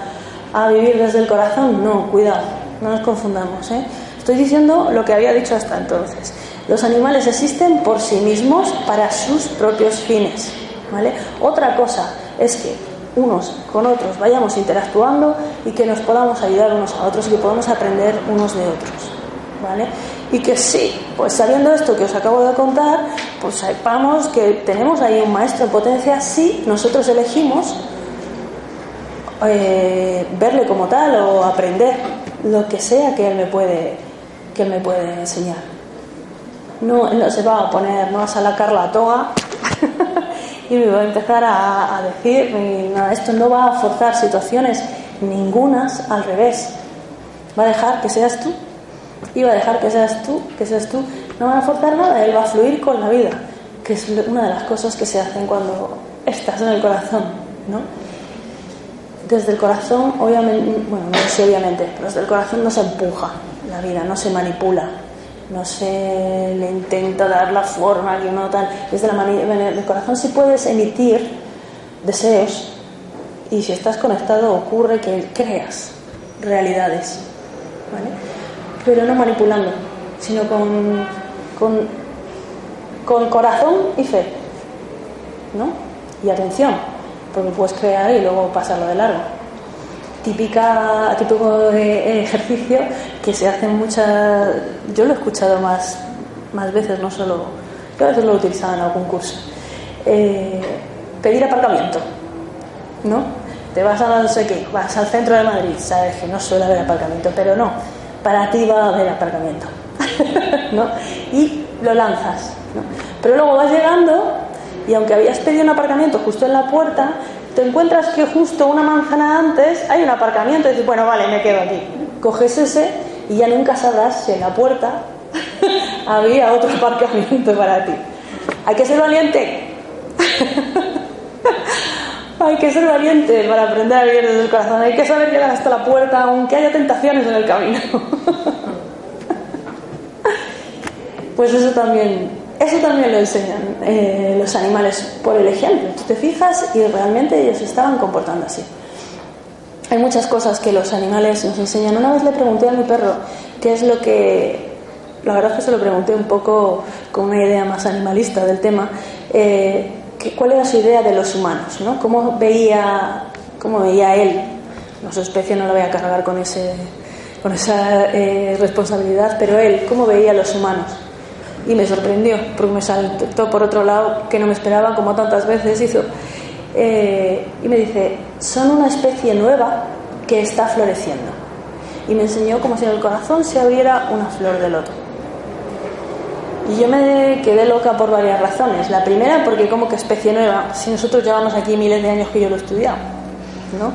a vivir desde el corazón? No, cuidado, no nos confundamos. ¿eh? Estoy diciendo lo que había dicho hasta entonces. Los animales existen por sí mismos para sus propios fines. ¿Vale? Otra cosa es que unos con otros vayamos interactuando y que nos podamos ayudar unos a otros y que podamos aprender unos de otros. ¿Vale? Y que sí, pues sabiendo esto que os acabo de contar, pues sepamos que tenemos ahí un maestro en potencia si nosotros elegimos eh, verle como tal o aprender lo que sea que él me puede, que me puede enseñar. No, no se va a poner, no va a sacar la toga y me va a empezar a, decir, nada, esto no va a forzar situaciones ningunas, al revés. Va a dejar que seas tú y va a dejar que seas tú, que seas tú. No va a forzar nada, él va a fluir con la vida, que es una de las cosas que se hacen cuando estás en el corazón, ¿no? Desde el corazón, obviamente, bueno, no sé obviamente, pero desde el corazón no se empuja la vida, no se manipula, no se le intenta dar la forma que uno tal. Desde la el corazón sí puedes emitir deseos y si estás conectado ocurre que creas realidades, ¿vale? Pero no manipulando, sino con, con, con corazón y fe, ¿no? Y atención, porque puedes crear y luego pasarlo de largo típica, típico ejercicio que se hace muchas. Yo lo he escuchado más, más veces, no solo. Yo a veces lo he utilizado en algún curso. Eh, pedir aparcamiento, ¿no? Te vas a no sé qué, vas al centro de Madrid, sabes que no suele haber aparcamiento, pero no, para ti va a haber aparcamiento, ¿no? Y lo lanzas, ¿no? Pero luego vas llegando y aunque habías pedido un aparcamiento justo en la puerta, te encuentras que justo una manzana antes hay un aparcamiento y dices, bueno, vale, me quedo aquí. Coges ese y ya nunca sabrás si en la puerta había otro aparcamiento para ti. Hay que ser valiente. Hay que ser valiente para aprender a vivir desde el corazón. Hay que saber llegar hasta la puerta, aunque haya tentaciones en el camino. pues eso también eso también lo enseñan eh, los animales por el ejemplo. Tú te fijas y realmente ellos estaban comportando así. Hay muchas cosas que los animales nos enseñan. Una vez le pregunté a mi perro qué es lo que... La verdad es que se lo pregunté un poco con una idea más animalista del tema. Eh, ¿Cuál era su idea de los humanos? ¿no? ¿Cómo, veía, ¿Cómo veía él? No, su especie no la voy a cargar con, ese, con esa eh, responsabilidad, pero él, ¿cómo veía a los humanos? Y me sorprendió, porque me saltó por otro lado que no me esperaba, como tantas veces hizo. Eh, y me dice, son una especie nueva que está floreciendo. Y me enseñó como si en el corazón se abriera una flor de loto. Y yo me quedé loca por varias razones. La primera, porque como que especie nueva, si nosotros llevamos aquí miles de años que yo lo he estudiado, ¿no?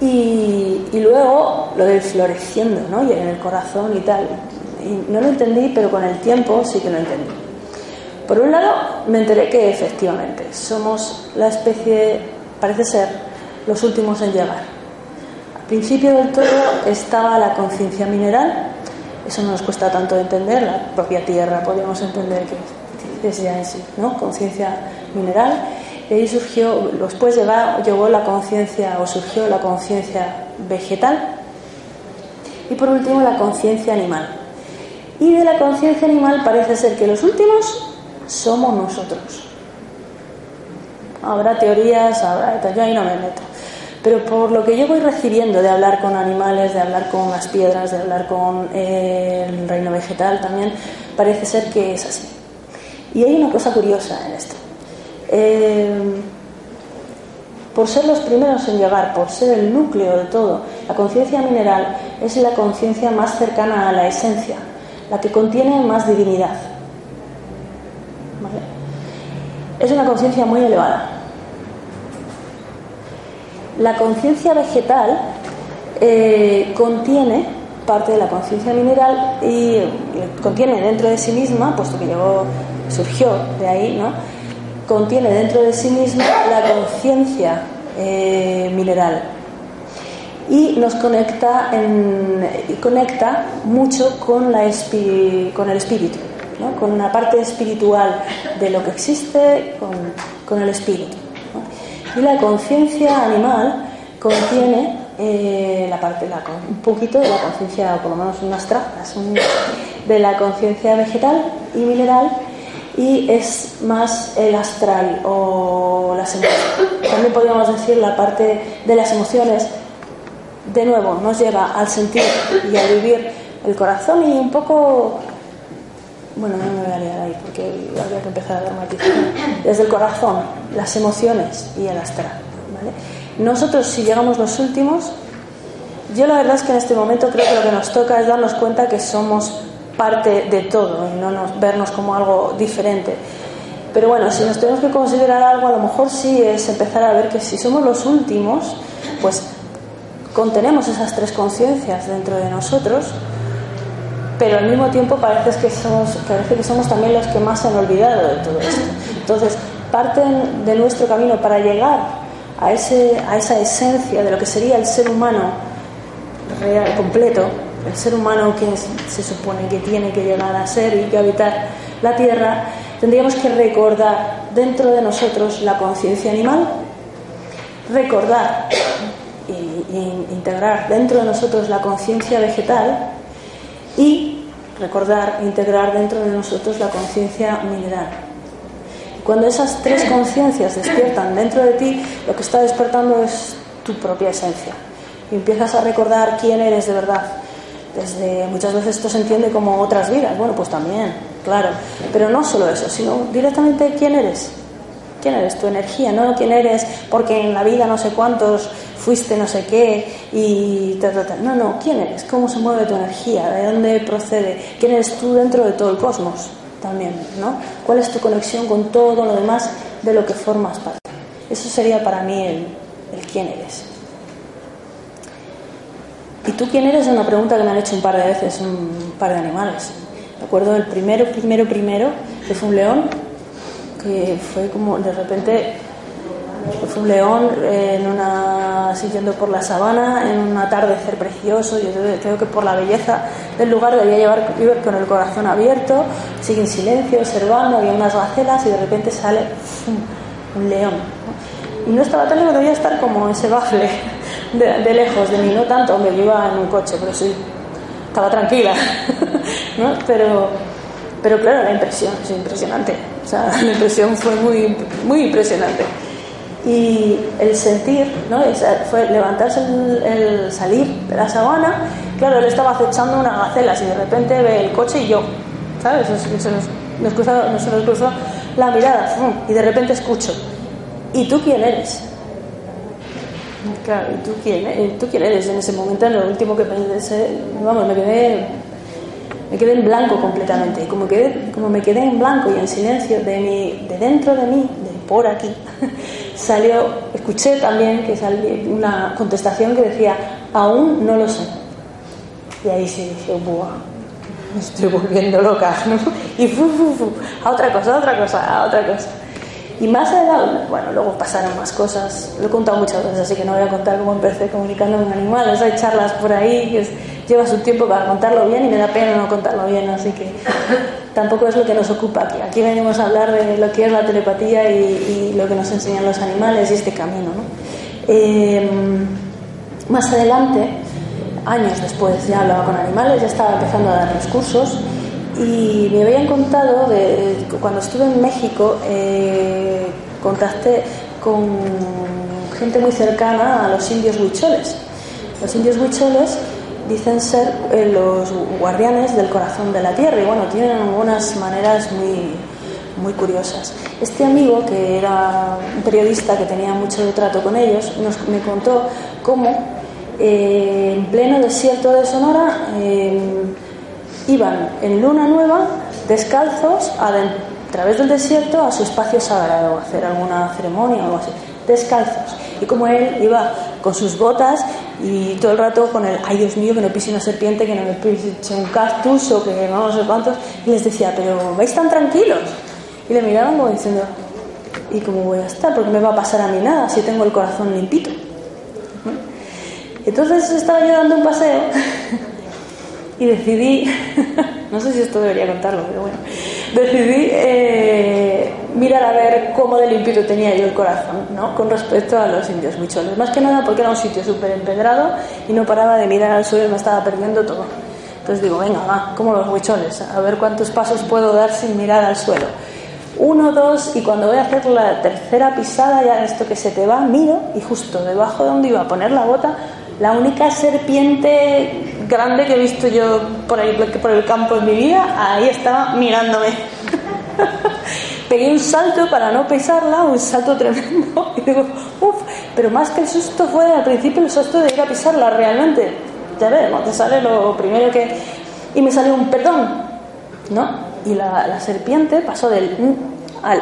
Y, y luego lo del floreciendo, ¿no? Y en el corazón y tal. No lo entendí, pero con el tiempo sí que lo entendí. Por un lado, me enteré que efectivamente somos la especie, parece ser, los últimos en llegar. Al principio del todo estaba la conciencia mineral, eso no nos cuesta tanto entender, la propia tierra podríamos entender que es ya en sí, ¿no? Conciencia mineral. Y ahí surgió, después llegó la conciencia, o surgió la conciencia vegetal, y por último la conciencia animal. Y de la conciencia animal parece ser que los últimos somos nosotros. Habrá teorías, habrá, yo ahí no me meto. Pero por lo que yo voy recibiendo de hablar con animales, de hablar con las piedras, de hablar con eh, el reino vegetal también, parece ser que es así. Y hay una cosa curiosa en esto. Eh, por ser los primeros en llegar, por ser el núcleo de todo. La conciencia mineral es la conciencia más cercana a la esencia, la que contiene más divinidad. Es una conciencia muy elevada. La conciencia vegetal eh, contiene parte de la conciencia mineral y contiene dentro de sí misma, puesto que llegó, surgió de ahí, ¿no? contiene dentro de sí misma la conciencia eh, mineral y nos conecta, en, conecta mucho con, la con el espíritu, con una parte espiritual de lo que existe, con, el espíritu. Y la conciencia animal contiene eh, la parte, un poquito de la conciencia, por lo menos unas trazas, de la conciencia vegetal y mineral y es más el astral o las emociones. También podríamos decir la parte de las emociones, de nuevo, nos lleva al sentir y a vivir el corazón y un poco, bueno, no me voy a liar ahí porque habría que empezar a dramatizar, desde el corazón, las emociones y el astral. Nosotros si llegamos los últimos, yo la verdad es que en este momento creo que lo que nos toca es darnos cuenta que somos parte de todo y no nos, vernos como algo diferente. Pero bueno, si nos tenemos que considerar algo, a lo mejor sí es empezar a ver que si somos los últimos, pues contenemos esas tres conciencias dentro de nosotros, pero al mismo tiempo parece que somos, parece que somos también los que más se han olvidado de todo esto. Entonces, parte de nuestro camino para llegar a, ese, a esa esencia de lo que sería el ser humano real, completo, el ser humano que se supone que tiene que llegar a ser y que habitar la tierra, tendríamos que recordar dentro de nosotros la conciencia animal, recordar integrar dentro de nosotros la conciencia vegetal y recordar integrar dentro de nosotros la conciencia mineral. Cuando esas tres conciencias despiertan dentro de ti, lo que está despertando es tu propia esencia. Y empiezas a recordar quién eres de verdad, desde muchas veces esto se entiende como otras vidas. Bueno, pues también, claro. Pero no solo eso, sino directamente quién eres. ¿Quién eres? Tu energía, no quién eres porque en la vida no sé cuántos fuiste no sé qué y No, no, ¿quién eres? ¿Cómo se mueve tu energía? ¿De dónde procede? ¿Quién eres tú dentro de todo el cosmos? También, ¿no? ¿Cuál es tu conexión con todo lo demás de lo que formas parte? Eso sería para mí el, el quién eres. ¿Y tú quién eres? Es una pregunta que me han hecho un par de veces un par de animales. Me acuerdo del primero, primero, primero, que fue un león, que fue como de repente fue un león en una siguiendo por la sabana en un atardecer precioso yo creo que por la belleza del lugar debía llevar con el corazón abierto sigue en silencio observando había unas gacelas y de repente sale un león y no estaba tan lejos debía estar como ese bafle de, lejos de mí, no tanto, hombre, yo iba en un coche, pero sí, estaba tranquila, ¿no? Pero, pero claro, la impresión es impresionante, o sea, la impresión fue muy, muy impresionante. Y el sentir, ¿no? fue levantarse, el, salir de la sabana, claro, él estaba acechando una gacela y de repente ve el coche y yo, ¿sabes? Se nos, nos, cruzó, la mirada, y de repente escucho, ¿y tú quién eres? Claro, ¿y tú quién, eh, tú quién eres? En ese momento, lo último que pensé, vamos, me quedé, me quedé en blanco completamente. Y como, quedé, como me quedé en blanco y en silencio, de, mi, de dentro de mí, por aquí, salió, escuché también que salió una contestación que decía, aún no lo sé. Y ahí sí dije, ¡buah! me estoy volviendo loca, ¿no? Y a otra cosa, a otra cosa, a otra cosa. Y más adelante, bueno, luego pasaron más cosas, lo he contado muchas veces, así que no voy a contar cómo empecé comunicando con animales, hay charlas por ahí que lleva su tiempo para contarlo bien y me da pena no contarlo bien, así que tampoco es lo que nos ocupa aquí. Aquí venimos a hablar de lo que es la telepatía y, lo que nos enseñan los animales y este camino. ¿no? Eh, más adelante, años después, ya hablaba con animales, ya estaba empezando a dar los cursos y me habían contado de cuando estuve en México eh, contacté con gente muy cercana a los indios huicholes. Los indios huicholes dicen ser eh, los guardianes del corazón de la tierra y bueno, tienen algunas maneras muy, muy curiosas. Este amigo, que era un periodista que tenía mucho trato con ellos, nos, me contó cómo eh, en pleno desierto de Sonora iban en luna nueva descalzos a, través del desierto a su espacio sagrado, a hacer alguna ceremonia o algo así, descalzos. Y como él iba con sus botas y todo el rato con el, ay Dios mío, que no pise una serpiente, que no me pise un cactus o que no sé cuántos, y les decía, pero vais tan tranquilos. Y le miraban como diciendo, ¿y cómo voy a estar? Porque me va a pasar a mí nada si tengo el corazón limpito. Entonces estaba yo dando un paseo y decidí, no sé si esto debería contarlo, pero bueno, decidí eh, mirar a ver cómo de limpio tenía yo el corazón, ¿no? Con respecto a los indios huicholes. Más que nada porque era un sitio súper empedrado y no paraba de mirar al suelo y me estaba perdiendo todo. Entonces digo, venga, va, como los huicholes, a ver cuántos pasos puedo dar sin mirar al suelo. Uno, dos, y cuando voy a hacer la tercera pisada, ya esto que se te va, miro y justo debajo de donde iba a poner la bota, la única serpiente grande que he visto yo por, por el campo en mi vida, ahí estaba mirándome. Pegué un salto para no pisarla, un salto tremendo, y digo, uff, pero más que el susto fue al principio el susto de ir a pisarla realmente. Ya ves, te sale lo primero que. Y me salió un perdón, ¿no? Y la, la serpiente pasó del al.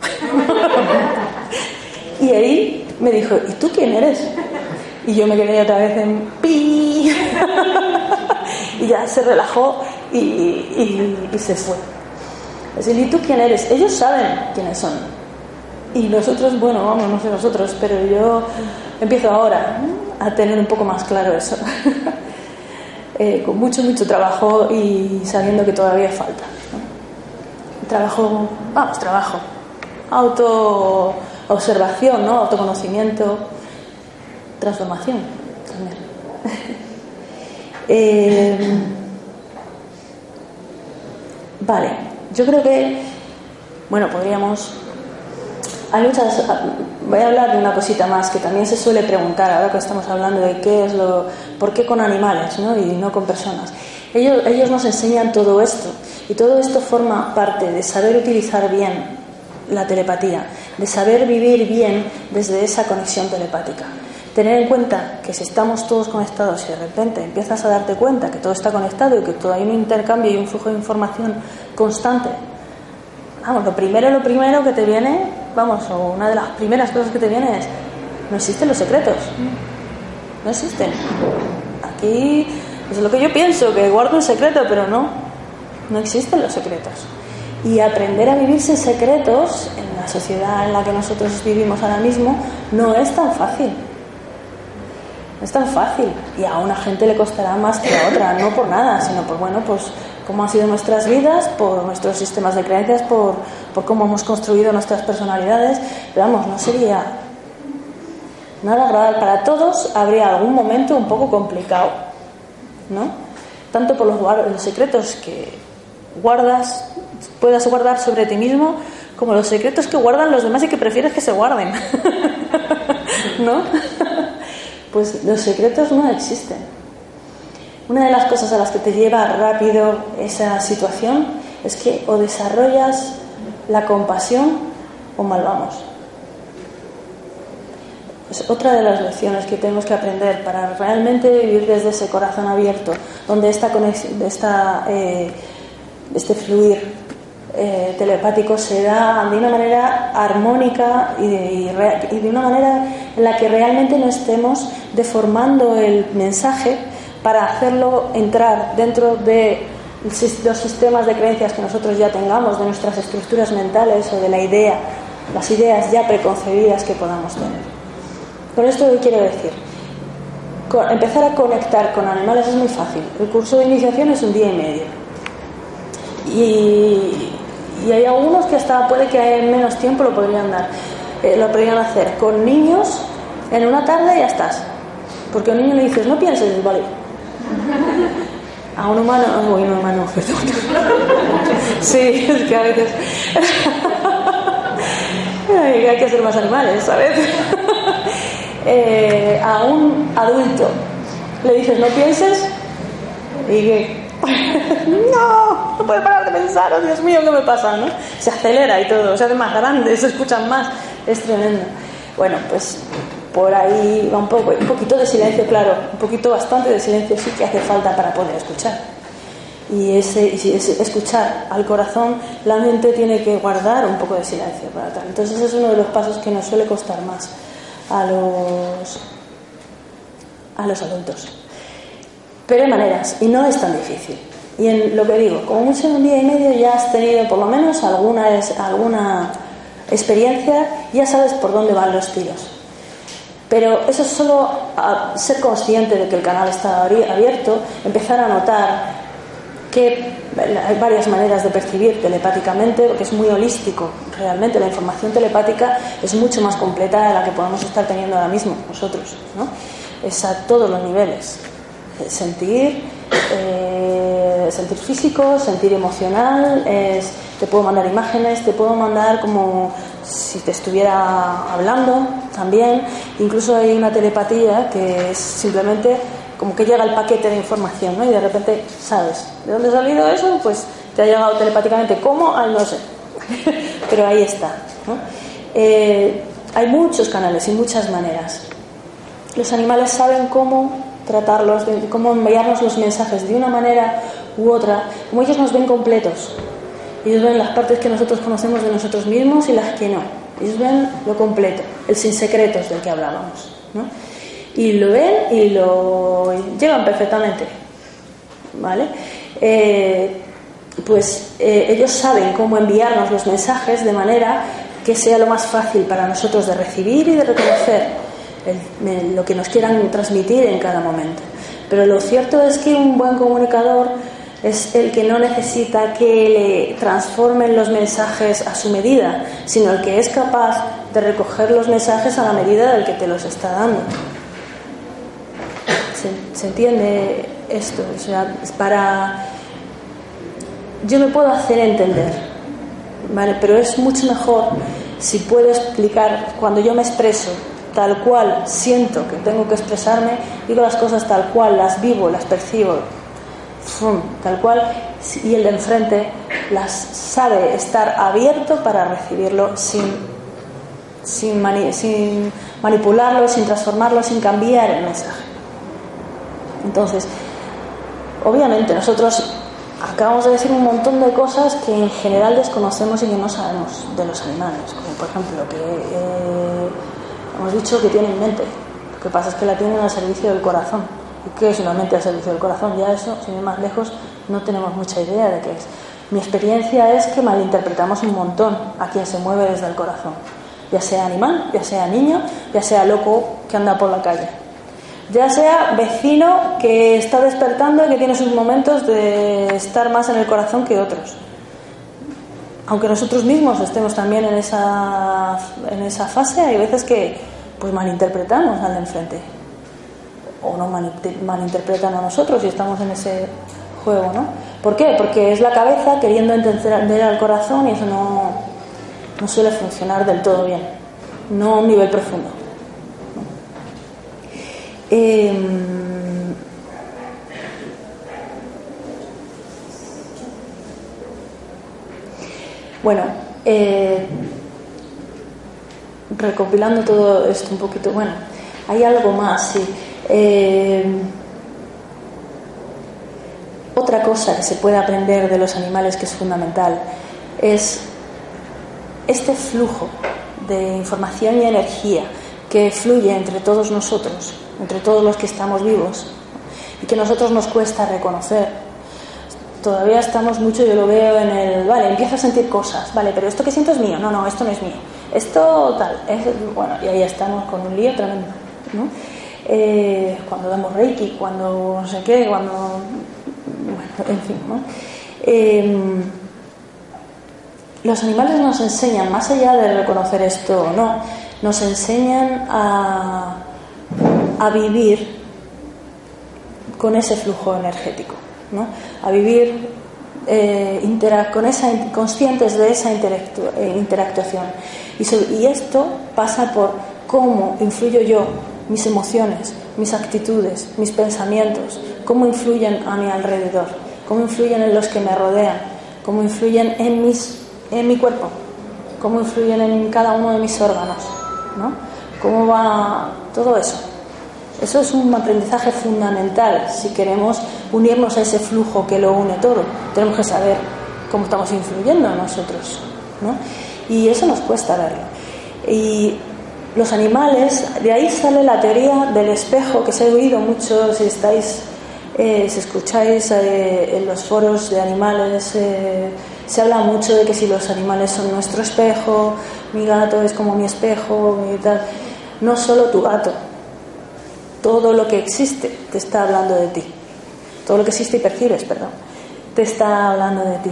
y ahí me dijo, ¿y tú quién eres? Y yo me quedé otra vez en pi. y ya se relajó y, se fue. Es decir, ¿y tú quién eres? Ellos saben quiénes son. Y nosotros, bueno, vamos, no sé nosotros, pero yo empiezo ahora a tener un poco más claro eso. Eh, con mucho, mucho trabajo y sabiendo que todavía falta. Trabajo, vamos, trabajo. Auto observación, ¿no? autoconocimiento transformación también. Eh, vale, yo creo que, bueno, podríamos... Hay muchas... Voy a hablar de una cosita más que también se suele preguntar ahora que estamos hablando de qué es lo... ¿Por qué con animales ¿no? y no con personas? Ellos, ellos nos enseñan todo esto y todo esto forma parte de saber utilizar bien la telepatía, de saber vivir bien desde esa conexión telepática. Tener en cuenta que si estamos todos conectados y de repente empiezas a darte cuenta que todo está conectado y que todo hay un intercambio y un flujo de información constante, vamos, lo primero, lo primero que te viene, vamos, o una de las primeras cosas que te viene es, no existen los secretos, no existen. Aquí es lo que yo pienso, que guardo un secreto, pero no, no existen los secretos. Y aprender a vivir sin secretos en la sociedad en la que nosotros vivimos ahora mismo no es tan fácil. No es tan fácil y a una gente le costará más que a otra, no por nada, sino por, bueno, pues cómo han sido nuestras vidas, por nuestros sistemas de creencias, por, por cómo hemos construido nuestras personalidades. Pero vamos, no sería nada agradable. Para todos habría algún momento un poco complicado, ¿no? Tanto por los, los secretos que guardas, puedas guardar sobre ti mismo, como los secretos que guardan los demás y que prefieres que se guarden. ¿No? Pues los secretos no existen. Una de las cosas a las que te lleva rápido esa situación es que o desarrollas la compasión o mal vamos. Es otra de las lecciones que tenemos que aprender para realmente vivir desde ese corazón abierto, donde esta conexión, esta, eh, este fluir eh, telepático se da de una manera armónica y de, una manera en la que realmente no estemos deformando el mensaje para hacerlo entrar dentro de los sistemas de creencias que nosotros ya tengamos, de nuestras estructuras mentales o de la idea, las ideas ya preconcebidas que podamos tener. Con esto ¿qué quiero decir? empezar a conectar con animales es muy fácil. El curso de iniciación es un día y medio. Y, hay algunos que hasta puede que en menos tiempo lo podrían dar. Eh, lo podrían hacer con niños en una tarde y ya estás. Porque a un niño le dices, no pienses, vale. A un humano, no, un humano. Sí, es que a veces hay que ser más animales, ¿sabes? Eh, a un adulto le dices no pienses y que no, no puede parar de pensar, oh Dios mío, ¿qué me pasa? ¿no? Se acelera y todo, se hace más grande, se escuchan más, es tremendo. Bueno, pues por ahí va un poco, un poquito de silencio, claro, un poquito bastante de silencio sí que hace falta para poder escuchar. Y ese, escuchar al corazón, la mente tiene que guardar un poco de silencio para tal. Entonces es uno de los pasos que nos suele costar más a los, a los adultos. Pero hay maneras y no es tan difícil. Y en lo que digo, como mucho en un día y medio ya has tenido por lo menos alguna, alguna experiencia, ya sabes por dónde van los tiros. Pero eso es solo ser consciente de que el canal está abierto, empezar a notar que hay varias maneras de percibir telepáticamente, porque es muy holístico. Realmente la información telepática es mucho más completa de la que podemos estar teniendo ahora mismo nosotros. ¿no? Es a todos los niveles. Sentir, eh, sentir físico, sentir emocional, es, te puedo mandar imágenes, te puedo mandar como si te estuviera hablando también. Incluso hay una telepatía que es simplemente como que llega el paquete de información, ¿no? Y de repente sabes de dónde ha salido eso, pues te ha llegado telepáticamente. ¿Cómo? Al no sé. Pero ahí está. Eh, hay muchos canales y muchas maneras. Los animales saben cómo tratarlos, cómo enviarnos los mensajes de una manera u otra, como ellos nos ven completos. Ellos ven las partes que nosotros conocemos de nosotros mismos y las que no. Ellos ven lo completo, el sin secretos del que hablábamos. ¿no? y lo ven y lo llevan perfectamente. ¿Vale? Eh, pues eh, ellos saben cómo enviarnos los mensajes de manera que sea lo más fácil para nosotros de recibir y de reconocer lo que nos quieran transmitir en cada momento. Pero lo cierto es que un buen comunicador es el que no necesita que le transformen los mensajes a su medida, sino el que es capaz de recoger los mensajes a la medida del que te los está dando se, entiende esto. O sea, para. Yo me puedo hacer entender, ¿vale? Pero es mucho mejor si puedo explicar, cuando yo me expreso tal cual siento que tengo que expresarme, digo las cosas tal cual, las vivo, las percibo, tal cual, y el de enfrente las sabe estar abierto para recibirlo sin, sin, manipularlo, sin transformarlo, sin cambiar el mensaje. Entonces, obviamente nosotros acabamos de decir un montón de cosas que en general desconocemos y que no sabemos de los animales, como por ejemplo que eh, hemos dicho que tienen mente, lo que pasa es que la tienen al servicio del corazón. ¿Y qué es una mente al servicio del corazón? Ya eso, sin ir más lejos, no tenemos mucha idea de qué es. Mi experiencia es que malinterpretamos un montón a quien se mueve desde el corazón, ya sea animal, ya sea niño, ya sea loco que anda por la calle ya sea vecino que está despertando y que tiene sus momentos de estar más en el corazón que otros. Aunque nosotros mismos estemos también en esa, en esa fase, hay veces que pues malinterpretamos al de enfrente. O no malinterpretan a nosotros y estamos en ese juego, ¿no? ¿Por qué? Porque es la cabeza queriendo entender al corazón y eso no, suele funcionar del todo bien, no a un nivel profundo. Em, bueno, eh, recopilando todo esto un poquito, bueno, hay algo más, sí. Em, otra cosa que se puede aprender de los animales que es fundamental es este flujo de información y energía que fluye entre todos nosotros entre todos los que estamos vivos, y que a nosotros nos cuesta reconocer. Todavía estamos mucho, yo lo veo en el, vale, empiezo a sentir cosas, vale, pero esto que siento es mío, no, no, esto no es mío, esto tal, es, bueno, y ahí estamos con un lío tremendo, ¿no? Eh, cuando damos reiki, cuando no sé qué, cuando, bueno, en fin, ¿no? Eh, los animales nos enseñan, más allá de reconocer esto o no, nos enseñan a, a vivir con ese flujo energético, ¿no? a vivir eh, con esa, conscientes de esa eh, interactuación. Y, y esto pasa por cómo influyo yo, mis emociones, mis actitudes, mis pensamientos, cómo influyen a mi alrededor, cómo influyen en los que me rodean, cómo influyen en mis en mi cuerpo, cómo influyen en cada uno de mis órganos, ¿no? ¿Cómo va todo eso? Eso es un aprendizaje fundamental si queremos unirnos a ese flujo que lo une todo. Tenemos que saber cómo estamos influyendo a nosotros, ¿no? Y eso nos cuesta verlo. Y los animales, de ahí sale la teoría del espejo que se ha oído mucho si estáis, eh, si escucháis eh, en los foros de animales. Eh, se habla mucho de que si los animales son nuestro espejo, mi gato es como mi espejo, y tal. No solo tu gato, todo lo que existe te está hablando de ti. Todo lo que existe y percibes, perdón, te está hablando de ti.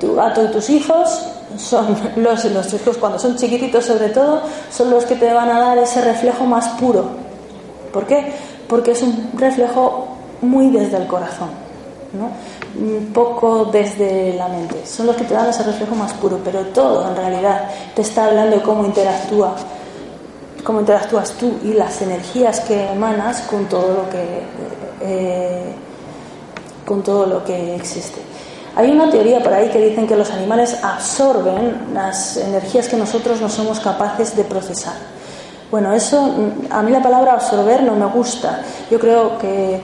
Tu gato y tus hijos son los, los hijos cuando son chiquititos sobre todo, son los que te van a dar ese reflejo más puro. ¿Por qué? Porque es un reflejo muy desde el corazón. ¿no? un poco desde la mente. Son los que te dan ese reflejo más puro, pero todo en realidad te está hablando de cómo interactúa, cómo interactúas tú y las energías que emanas con todo lo que eh, con todo lo que existe. Hay una teoría por ahí que dicen que los animales absorben las energías que nosotros no somos capaces de procesar. Bueno, eso a mí la palabra absorber no me gusta. Yo creo que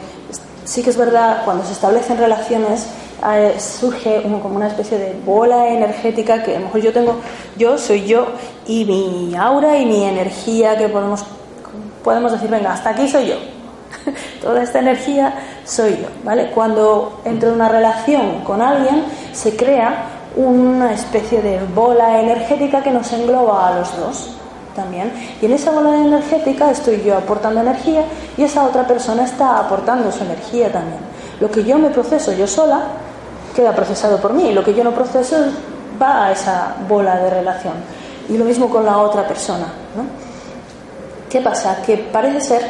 sí que es verdad, cuando se establecen relaciones, eh, surge como una especie de bola energética que a lo mejor yo tengo, yo soy yo y mi aura y mi energía que podemos, podemos decir, venga, hasta aquí soy yo. Toda esta energía soy yo, ¿vale? Cuando entro en una relación con alguien, se crea una especie de bola energética que nos engloba a los dos también. Y en esa bola energética estoy yo aportando energía y esa otra persona está aportando su energía también. Lo que yo me proceso yo sola queda procesado por mí lo que yo no proceso va a esa bola de relación. Y lo mismo con la otra persona. ¿no? ¿Qué pasa? Que parece ser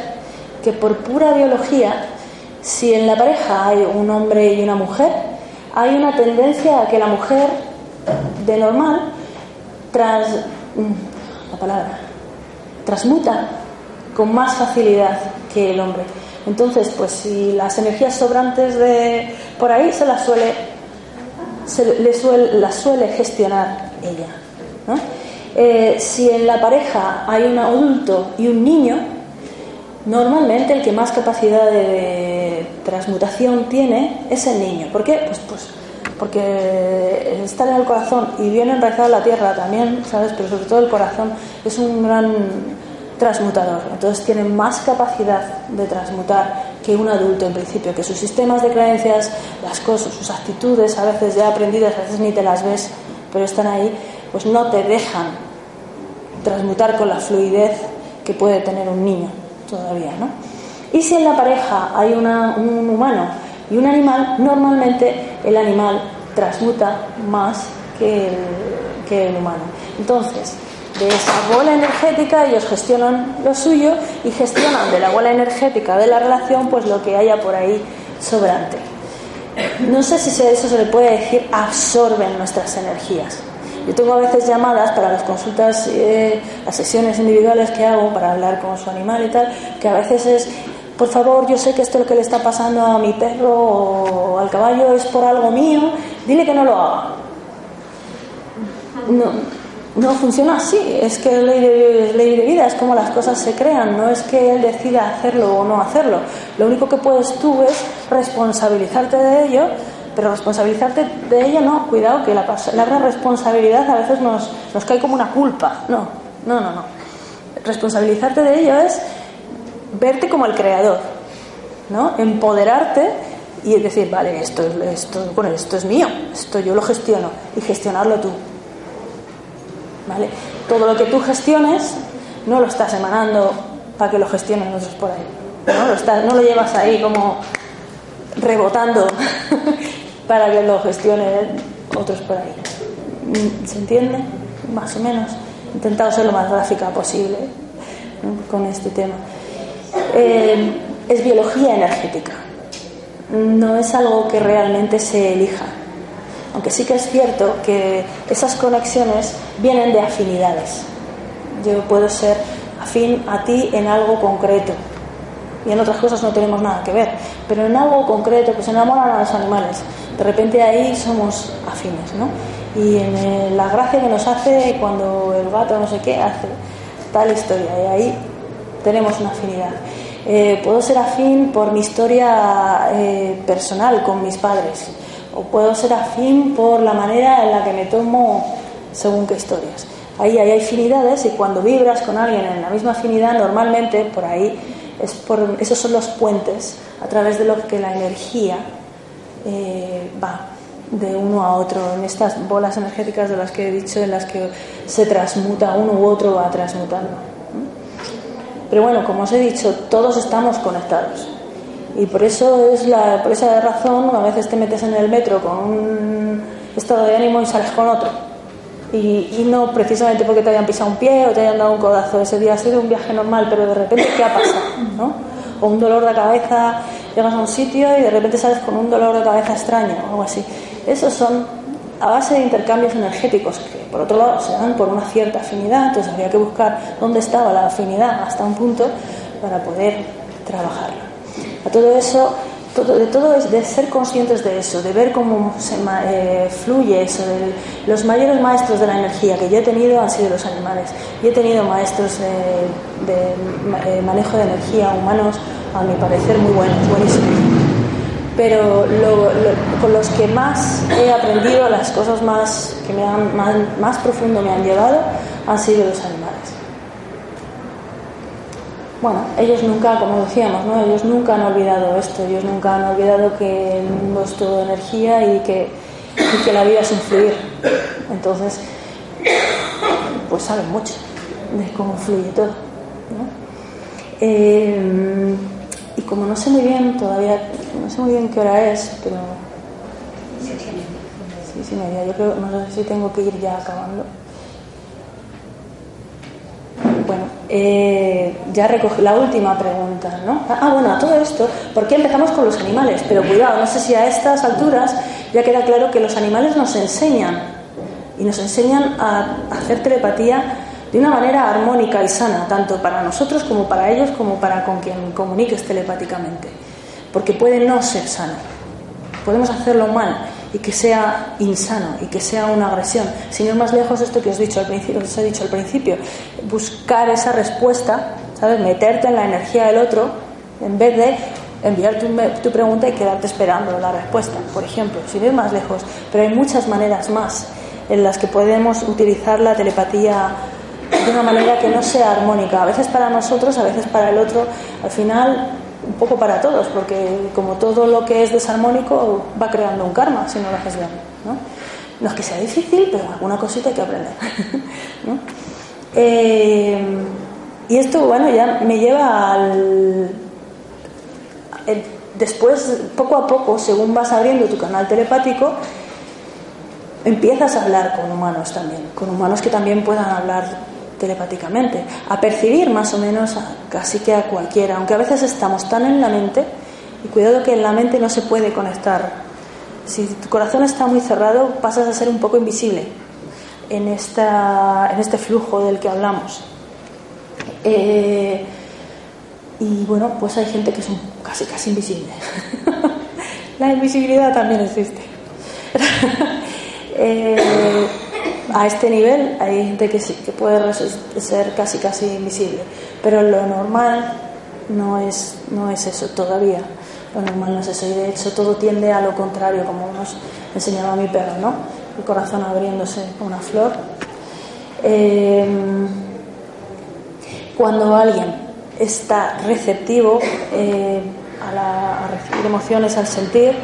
que por pura biología, si en la pareja hay un hombre y una mujer, hay una tendencia a que la mujer de normal, tras la palabra, transmuta con más facilidad que el hombre. Entonces, pues si las energías sobrantes de por ahí se las suele, se le suele, las suele gestionar ella. Eh, si en la pareja hay un adulto y un niño, normalmente el que más capacidad de transmutación tiene es el niño. ¿Por qué? Pues, pues porque estar en el corazón y bien enraizado en la tierra también, ¿sabes? Pero sobre todo el corazón es un gran transmutador. Entonces tiene más capacidad de transmutar que un adulto en principio, que sus sistemas de creencias, las cosas, sus actitudes, a veces ya aprendidas, a veces ni te las ves, pero están ahí, pues no te dejan transmutar con la fluidez que puede tener un niño todavía, ¿no? Y si en la pareja hay un humano y un animal, normalmente el animal transmuta más que el, que el humano. Entonces, de esa bola energética ellos gestionan lo suyo y gestionan de la bola energética de la relación pues lo que haya por ahí sobrante. No sé si eso se le puede decir absorben nuestras energías. Yo tengo a veces llamadas para las consultas, eh, las sesiones individuales que hago para hablar con su animal y tal, que a veces es por favor, yo sé que esto lo que le está pasando a mi perro o al caballo es por algo mío, dile que no lo haga. No, no funciona así, es que es ley de, vida, es como las cosas se crean, no es que él decida hacerlo o no hacerlo. Lo único que puedes tú es responsabilizarte de ello, pero responsabilizarte de ello no, cuidado que la palabra responsabilidad a veces nos, nos cae como una culpa. No, no, no, no. Responsabilizarte de ello es verte como el creador, ¿no? Empoderarte y decir, vale, esto, esto, bueno, esto es mío, esto yo lo gestiono y gestionarlo tú. Todo lo que tú gestiones no lo estás emanando para que lo gestionen otros por ahí. No lo, no lo llevas ahí como rebotando para que lo gestionen otros por ahí. ¿Se entiende? Más o menos. He intentado ser lo más gráfica posible con este tema. Eh, es biología energética. No es algo que realmente se elija. Aunque sí que es cierto que esas conexiones vienen de afinidades. Yo puedo ser afín a ti en algo concreto y en otras cosas no tenemos nada que ver, pero en algo concreto que se enamoran a los animales, de repente ahí somos afines, ¿no? Y en eh, la gracia que nos hace cuando el gato no sé qué hace tal historia, y ahí tenemos una afinidad. Eh, puedo ser afín por mi historia eh, personal con mis padres, o puedo ser afín por la manera en la que me tomo según qué historias. Ahí hay afinidades y cuando vibras con alguien en la misma afinidad, normalmente por ahí es por, esos son los puentes a través de los que la energía eh, va de uno a otro, en estas bolas energéticas de las que he dicho, en las que se transmuta, uno u otro va transmutando. Pero bueno, como os he dicho, todos estamos conectados. Y por eso es la, por esa razón, a veces te metes en el metro con un estado de ánimo y sales con otro y, no precisamente porque te hayan pisado un pie o te hayan dado un codazo. Ese día ha sido un viaje normal, pero de repente, ¿qué ha pasado? ¿no? O un dolor de cabeza, llegas a un sitio y de repente sales con un dolor de cabeza extraño o algo así. Esos son a base de intercambios energéticos que, por otro lado, se dan por una cierta afinidad, entonces había que buscar dónde estaba la afinidad hasta un punto para poder trabajarla. A todo eso de todo es de ser conscientes de eso, de ver cómo se eh, fluye eso. los mayores maestros de la energía que yo he tenido han sido los animales. Y he tenido maestros de, eh, manejo de energía humanos, a mi parecer, muy buenos, buenísimos. Pero con los que más he aprendido, las cosas más que me han, más profundo me han llevado, han sido los animales bueno, ellos nunca, como decíamos, ¿no? ellos nunca han olvidado esto, ellos nunca han olvidado que el mundo es todo energía y que, que la vida es un fluir. Entonces, pues saben mucho de cómo fluye todo. ¿no? Eh, y como no sé muy bien, todavía no sé muy bien qué hora es, pero. Sí, sí, media. Yo creo, no sé si tengo que ir ya acabando. Bueno, eh, ya recoge la última pregunta, ¿no? Ah, bueno, a todo esto, ¿por qué empezamos con los animales? Pero cuidado, no sé si a estas alturas ya queda claro que los animales nos enseñan y nos enseñan a hacer telepatía de una manera armónica y sana, tanto para nosotros como para ellos, como para con quien comuniques telepáticamente. Porque puede no ser sano. Podemos hacerlo mal y que sea insano y que sea una agresión. Sin ir más lejos, esto que os he dicho al principio, os he dicho al principio, buscar esa respuesta, ¿sabes? Meterte en la energía del otro en vez de enviar tu, tu pregunta y quedarte esperando la respuesta, por ejemplo, sin ir más lejos. Pero hay muchas maneras más en las que podemos utilizar la telepatía de una manera que no sea armónica, a veces para nosotros, a veces para el otro. Al final un poco para todos, porque como todo lo que es desarmónico va creando un karma si no lo haces bien. ¿no? es que sea difícil, pero alguna cosita hay que aprender. Eh, y esto, bueno, ya me lleva al... después, poco a poco, según vas abriendo tu canal telepático, empiezas a hablar con humanos también, con humanos que también puedan hablar telepáticamente, a percibir más o menos casi que a cualquiera, aunque a veces estamos tan en la mente, y cuidado que en la mente no se puede conectar. Si tu corazón está muy cerrado, pasas a ser un poco invisible en, esta, en este flujo del que hablamos. Eh, y bueno, pues hay gente que es casi, casi invisible. la invisibilidad también existe. eh, a este nivel hay gente que sí, que puede ser casi casi invisible, pero lo normal no es, no es eso todavía. Lo normal no es eso y de hecho todo tiende a lo contrario, como nos enseñaba mi perro, ¿no? El corazón abriéndose una flor. Em, cuando alguien está receptivo eh, a, recibir emociones, al sentir,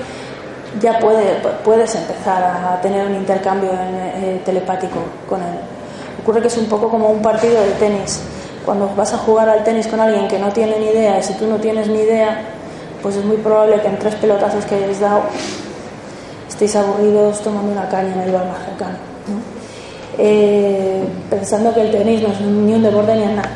ya puede, puedes empezar a tener un intercambio eh, telepático con él. Ocurre que es un poco como un partido de tenis. Cuando vas a jugar al tenis con alguien que no tiene ni idea, y si tú no tienes ni idea, pues es muy probable que en tres pelotazos que hayáis dado estéis aburridos tomando una caña en el bar más cercano. Eh, pensando que el tenis no es ni un deporte ni nada.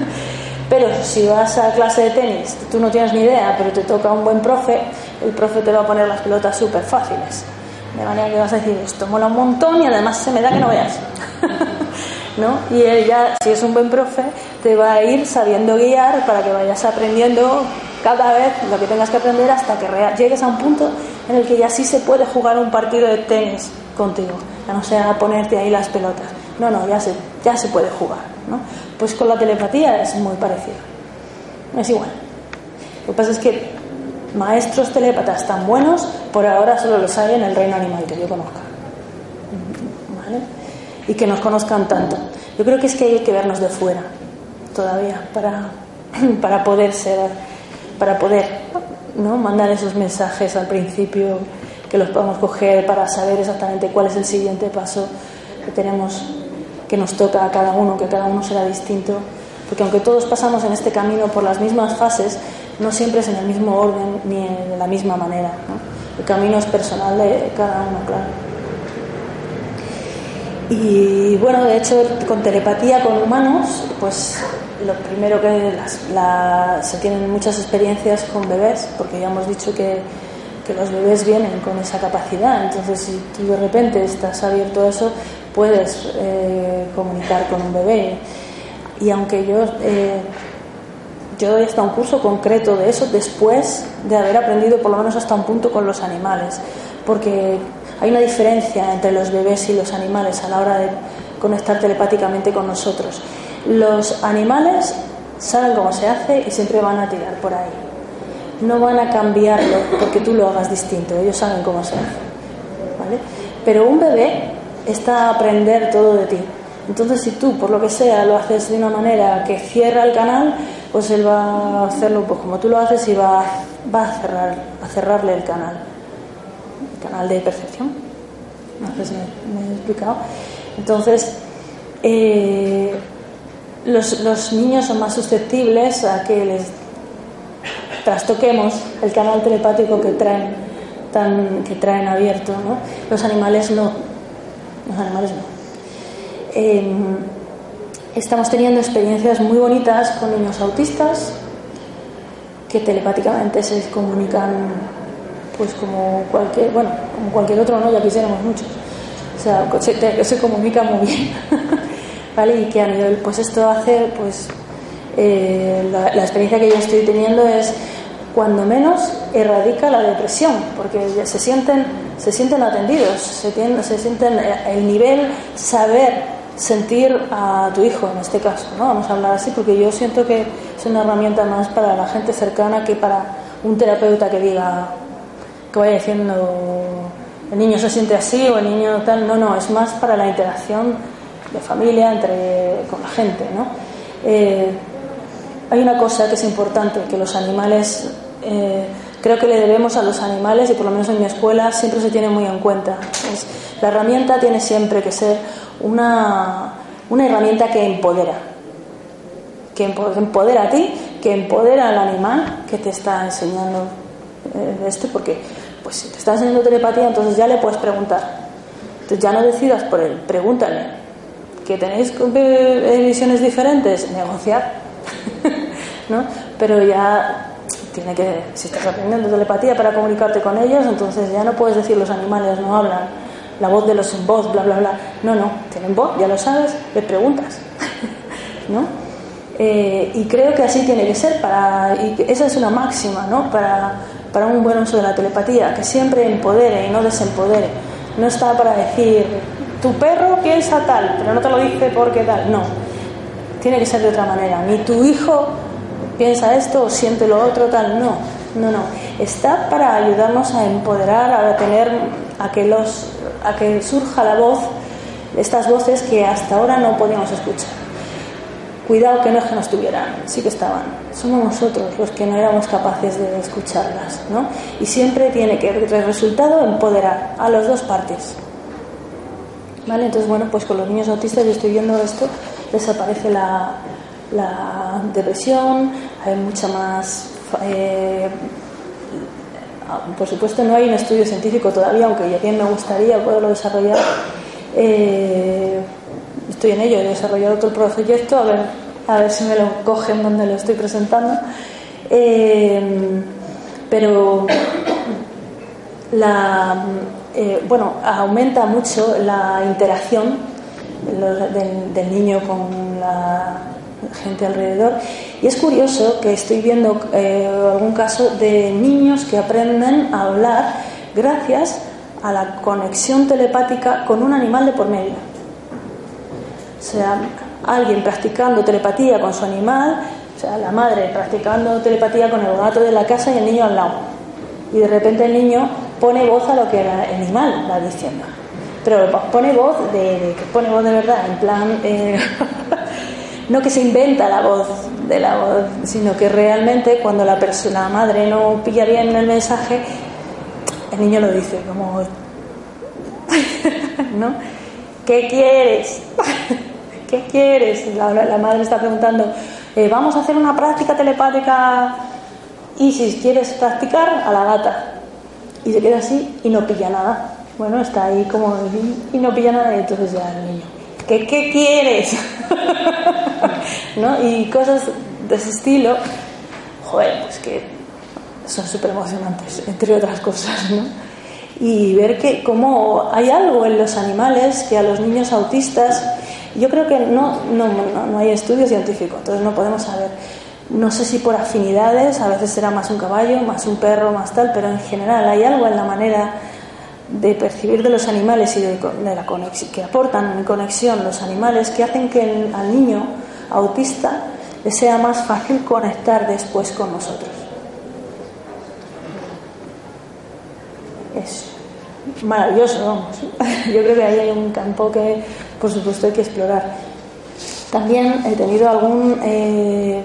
pero si vas a clase de tenis, tú no tienes ni idea, pero te toca un buen profe, el profe te va a poner las pelotas súper fáciles. De manera que vas a decir, esto mola un montón y además se me da que no veas. ¿No? Y él ya, si es un buen profe, te va a ir sabiendo guiar para que vayas aprendiendo cada vez lo que tengas que aprender hasta que llegues a un punto en el que ya sí se puede jugar un partido de tenis contigo, ya no sea ponerte ahí las pelotas. No, no, ya se, ya se puede jugar. ¿no? Pues con la telepatía es muy parecido. Es igual. Lo que pasa es que maestros telépatas tan buenos, por ahora solo los hay en el reino animal que yo conozca. ¿Vale? Y que nos conozcan tanto. Yo creo que es que hay que vernos de fuera todavía para, para poder ser, para poder ¿no? mandar esos mensajes al principio que los podamos coger para saber exactamente cuál es el siguiente paso que tenemos, que nos toca a cada uno, que cada uno será distinto, porque aunque todos pasamos en este camino por las mismas fases, no siempre es en el mismo orden ni de la misma manera. El camino es personal de cada uno, claro. Y bueno, de hecho, con telepatía con humanos, pues lo primero que se tienen muchas experiencias con bebés, porque ya hemos dicho que los bebés vienen con esa capacidad. Entonces, si tú de repente estás abierto a eso, puedes eh, comunicar con un bebé. Y aunque yo, eh, yo doy hasta un curso concreto de eso después de haber aprendido por lo menos hasta un punto con los animales, porque hay una diferencia entre los bebés y los animales a la hora de conectar telepáticamente con nosotros. Los animales saben cómo se hace y siempre van a tirar por ahí no van a cambiarlo porque tú lo hagas distinto, ellos saben cómo se hace. ¿vale? Pero un bebé está a aprender todo de ti. Entonces, si tú, por lo que sea, lo haces de una manera que cierra el canal, pues él va a hacerlo pues, como tú lo haces y va, va a, cerrar, a cerrarle el canal. El canal de percepción. Me, explicado. Entonces, eh, los, los niños son más susceptibles a que les trastoquemos el canal telepático que traen, tan, que traen abierto. ¿no? Los animales no. Los animales no. Em, estamos teniendo experiencias muy bonitas con niños autistas que telepáticamente se comunican pues como cualquier bueno como cualquier otro no ya quisiéramos muchos o sea se, se comunican muy bien vale y que a nivel pues esto hace pues eh, la, experiencia que yo estoy teniendo es cuando menos erradica la depresión, porque se sienten, se sienten atendidos, se, se sienten eh, el nivel saber sentir a tu hijo en este caso, ¿no? Vamos a hablar así porque yo siento que es una herramienta más para la gente cercana que para un terapeuta que diga que vaya diciendo el niño se siente así o el niño tal, no, no, es más para la interacción de familia entre con la gente, ¿no? Eh, hay una cosa que es importante, que los animales, eh, creo que le debemos a los animales, y por lo menos en mi escuela siempre se tiene muy en cuenta. la herramienta tiene siempre que ser una, una herramienta que empodera, que empodera a ti, que empodera al animal que te está enseñando eh, esto, porque pues si te está enseñando telepatía, entonces ya le puedes preguntar. Entonces ya no decidas por él, pregúntale. ¿Que tenéis eh, visiones diferentes? Negociar ¿no? Pero ya tiene que, si estás aprendiendo telepatía para comunicarte con ellos, entonces ya no puedes decir los animales no hablan, la voz de los sin voz, bla, bla, bla. No, no, tienen voz, ya lo sabes, les preguntas, ¿no? Eh, y creo que así tiene que ser, para, y esa es una máxima, ¿no? Para, para un buen uso de la telepatía, que siempre empodere y no desempodere. No está para decir, tu perro piensa tal, pero no te lo dice porque tal, no tiene que ser de otra manera. Ni tu hijo piensa esto o siente lo otro, tal. No, no, no. Está para ayudarnos a empoderar, a tener, a que, los, a que surja la voz, estas voces que hasta ahora no podíamos escuchar. cuidado que no es que no estuvieran, sí que estaban. Somos nosotros los que no éramos capaces de escucharlas, ¿no? Y siempre tiene que el resultado empoderar a las dos partes. ¿Vale? Entonces, bueno, pues con los niños autistas yo estoy viendo esto, desaparece la, depresión, hay mucha más eh, por supuesto no hay un estudio científico todavía, aunque ya bien me gustaría poderlo desarrollar. Eh, estoy en ello, he desarrollado otro proyecto, a ver, a ver si me lo cogen donde lo estoy presentando. Eh, pero la, eh, bueno, aumenta mucho la interacción del niño con la gente alrededor. Y es curioso que estoy viendo eh, algún caso de niños que aprenden a hablar gracias a la conexión telepática con un animal de por medio. O sea, alguien practicando telepatía con su animal, o sea, la madre practicando telepatía con el gato de la casa y el niño al lado. Y de repente el niño pone voz a lo que el animal va diciendo. Pero pone voz de, que pone voz de verdad, en plan eh, no que se inventa la voz de la voz, sino que realmente cuando la persona madre no pilla bien el mensaje, el niño lo dice como ¿no? ¿Qué quieres? ¿Qué quieres? La, madre está preguntando, eh, vamos a hacer una práctica telepática y si quieres practicar, a la gata. Y se queda así y no pilla nada. Bueno, está ahí como y no pilla nada y entonces ya el niño. ¿Qué, qué quieres? ¿no? Y cosas de ese estilo, joder, pues que son súper emocionantes, entre otras cosas, ¿no? Y ver que como hay algo en los animales que a los niños autistas, yo creo que no, no, no, hay estudios científicos, entonces no podemos saber. No sé si por afinidades, a veces será más un caballo, más un perro, más tal, pero en general hay algo en la manera de percibir de los animales y de, la conexión, que aportan conexión los animales que hacen que al niño autista le sea más fácil conectar después con nosotros. Es maravilloso, vamos. Yo creo que ahí hay un campo que, por supuesto, hay que explorar. También he tenido algún, eh,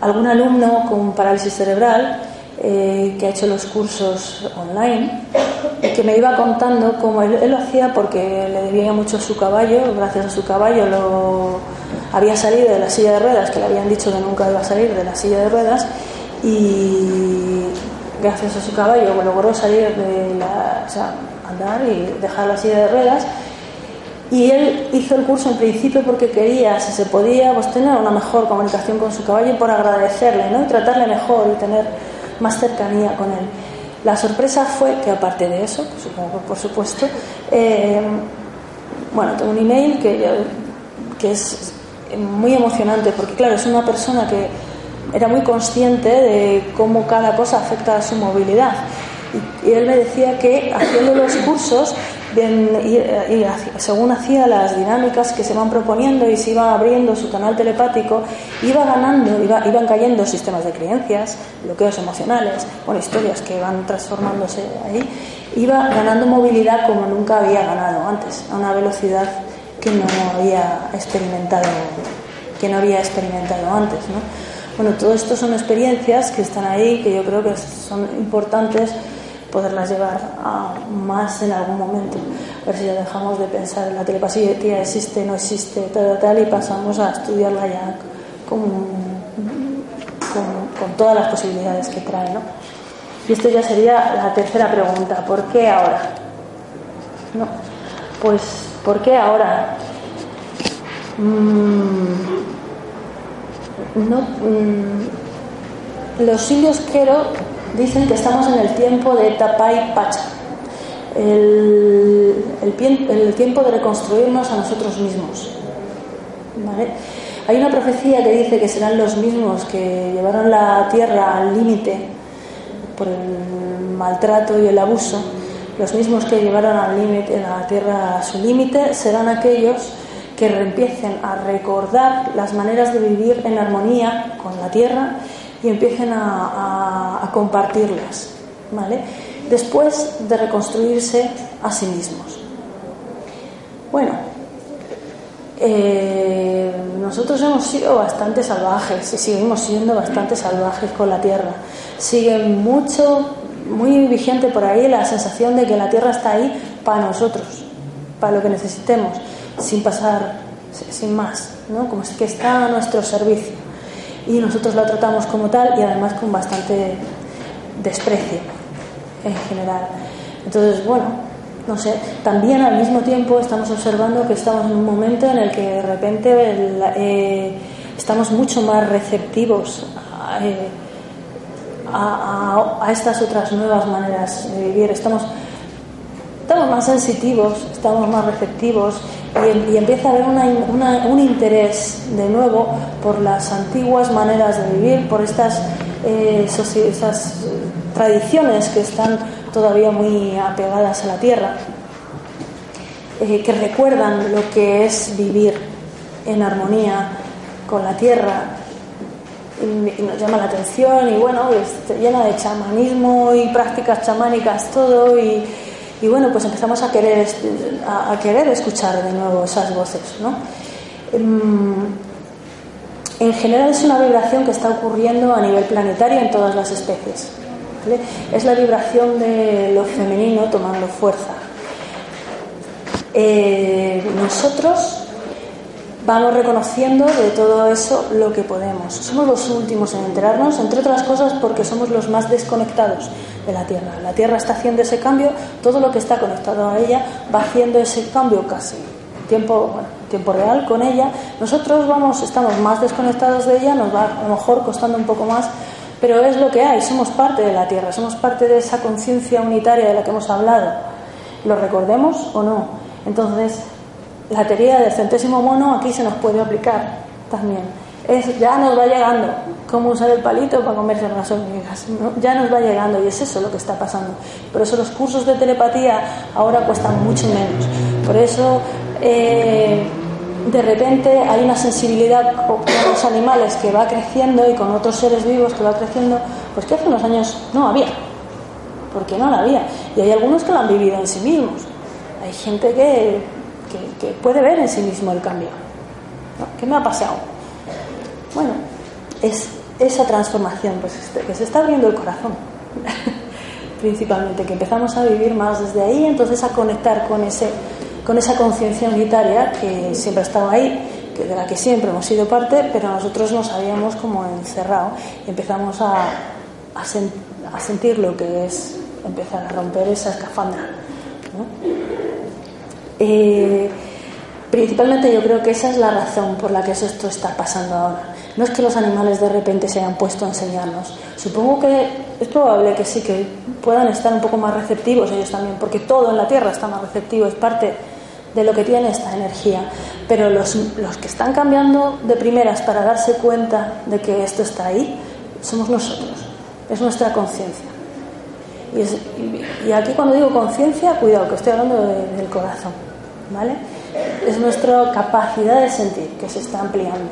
algún alumno con parálisis cerebral eh, que ha hecho los cursos online y que me iba contando cómo él, lo hacía porque le debía mucho su caballo, gracias a su caballo lo había salido de la silla de ruedas, que le habían dicho que nunca iba a salir de la silla de ruedas y gracias a su caballo logró salir de la, o sea, andar y dejar la silla de ruedas y él hizo el curso en principio porque quería, si se podía, pues tener una mejor comunicación con su caballo y por agradecerle, ¿no? Y tratarle mejor y tener más cercanía con él. La sorpresa fue que aparte de eso, por supuesto, eh, bueno, tengo un email que, es muy emocionante porque claro, es una persona que era muy consciente de cómo cada cosa afecta a su movilidad. Y él me decía que haciendo los cursos según hacía las dinámicas que se van proponiendo y se iba abriendo su canal telepático, iba ganando, iba, iban cayendo sistemas de creencias, bloqueos emocionales, bueno, historias que van transformándose ahí, iba ganando movilidad como nunca había ganado antes, a una velocidad que no había experimentado, que no había experimentado antes, ¿no? Bueno, todo esto son experiencias que están ahí, que yo creo que son importantes poderlas llevar a más en algún momento. A ver si ya dejamos de pensar en la telepatía existe, no existe, tal, tal, y pasamos a estudiarla ya con, con, todas las posibilidades que trae. ¿no? Y esto ya sería la tercera pregunta, ¿por qué ahora? No, pues, ¿por qué ahora? Mm, no, mm, los indios quiero dicen que estamos en el tiempo de Tapai Pacha, el, el, tiempo de reconstruirnos a nosotros mismos. Hay una profecía que dice que serán los mismos que llevaron la tierra al límite por el maltrato y el abuso, los mismos que llevaron al límite la tierra a su límite serán aquellos que empiecen a recordar las maneras de vivir en armonía con la tierra y empiecen a, compartirlas, ¿vale? Después de reconstruirse a sí mismos. Bueno, eh, nosotros hemos sido bastante salvajes y seguimos siendo bastante salvajes con la Tierra. Sigue mucho, muy vigente por ahí la sensación de que la Tierra está ahí para nosotros, para lo que necesitemos, sin pasar, sin más, ¿no? como si que está a nuestro servicio. Y nosotros la tratamos como tal y además con bastante desprecio en general. Entonces, bueno, no sé, también al mismo tiempo estamos observando que estamos en un momento en el que de repente eh, estamos mucho más receptivos eh, a, estas otras nuevas maneras de vivir. Estamos, estamos más sensitivos, estamos más receptivos y, empieza a haber un interés de nuevo por las antiguas maneras de vivir, por estas eh, esas tradiciones que están todavía muy apegadas a la tierra, eh, que recuerdan lo que es vivir en armonía con la tierra. Y, nos llama la atención y bueno, llena de chamanismo y prácticas chamánicas todo y, bueno, pues empezamos a querer, a, querer escuchar de nuevo esas voces, ¿no? Em, en general es una vibración que está ocurriendo a nivel planetario en todas las especies. Es la vibración de lo femenino tomando fuerza. Eh, nosotros vamos reconociendo de todo eso lo que podemos. Somos los últimos en enterarnos, entre otras cosas porque somos los más desconectados de la Tierra. La Tierra está haciendo ese cambio, todo lo que está conectado a ella va haciendo ese cambio casi. Tiempo, tiempo real con ella. Nosotros vamos, estamos más desconectados de ella, nos va a lo mejor costando un poco más pero es lo que hay, somos parte de la Tierra, somos parte de esa conciencia unitaria de la que hemos hablado. ¿Lo recordemos o no? Entonces, la teoría del centésimo mono aquí se nos puede aplicar también. Es, ya nos va llegando cómo usar el palito para comerse las hormigas. Ya nos va llegando y es eso lo que está pasando. Por eso los cursos de telepatía ahora cuestan mucho menos. Por eso eh, de repente hay una sensibilidad con los animales que va creciendo y con otros seres vivos que va creciendo, pues que hace unos años no había, porque no la había. Y hay algunos que lo han vivido en sí mismos. Hay gente que, que, puede ver en sí mismo el cambio. ¿Qué me ha pasado? Bueno, es esa transformación pues, este, que se está abriendo el corazón, principalmente, que empezamos a vivir más desde ahí, entonces a conectar con ese con esa conciencia unitaria que siempre ha estado ahí, que de la que siempre hemos sido parte, pero nosotros nos habíamos como encerrado y empezamos a, a, sentir lo que es empezar a romper esa escafandra. Eh, principalmente yo creo que esa es la razón por la que esto está pasando ahora. No es que los animales de repente se hayan puesto a enseñarnos. Supongo que es probable que sí, que puedan estar un poco más receptivos ellos también, porque todo en la Tierra está más receptivo, es parte de lo que tiene esta energía. Pero los, los que están cambiando de primeras para darse cuenta de que esto está ahí, somos nosotros, es nuestra conciencia. Y, y, aquí cuando digo conciencia, cuidado, que estoy hablando del corazón, ¿vale? Es nuestra capacidad de sentir que se está ampliando.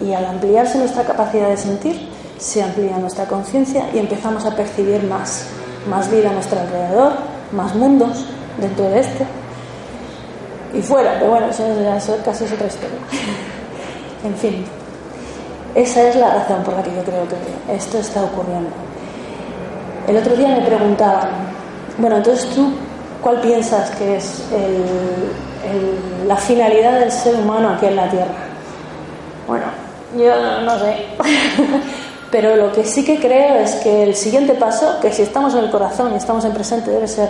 Y al ampliarse nuestra capacidad de sentir, se amplía nuestra conciencia y empezamos a percibir más, más vida a nuestro alrededor, más mundos dentro de este, y fuera, pero bueno, eso, casi es otra historia. en fin, esa es la razón por la que yo creo que esto está ocurriendo. El otro día me preguntaban, bueno, entonces tú, ¿cuál piensas que es la finalidad del ser humano aquí en la Tierra? Bueno, yo no sé. Pero lo que sí que creo es que el siguiente paso, que si estamos en el corazón y estamos en presente, debe ser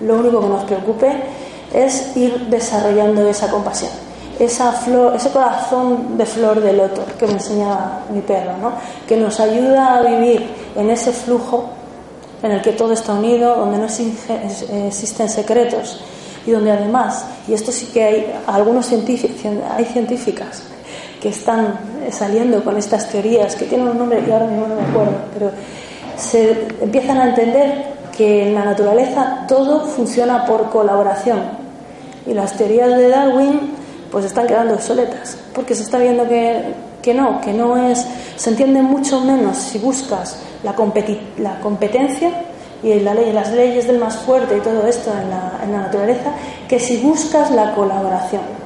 lo único que nos preocupe, es ir desarrollando esa compasión, esa flor, ese corazón de flor de loto que me enseñaba mi perro, ¿no? que nos ayuda a vivir en ese flujo en el que todo está unido, donde no existen secretos y donde además, y esto sí que hay algunos científicos, hay científicas que están saliendo con estas teorías que tienen un nombre que ahora mismo no me acuerdo, pero se empiezan a entender que en la naturaleza todo funciona por colaboración, y las teorías de Darwin pues están quedando obsoletas, porque se está viendo que, que no, que no es, se entiende mucho menos si buscas la, la competencia y la ley, las leyes del más fuerte y todo esto en la naturaleza, que si buscas la colaboración.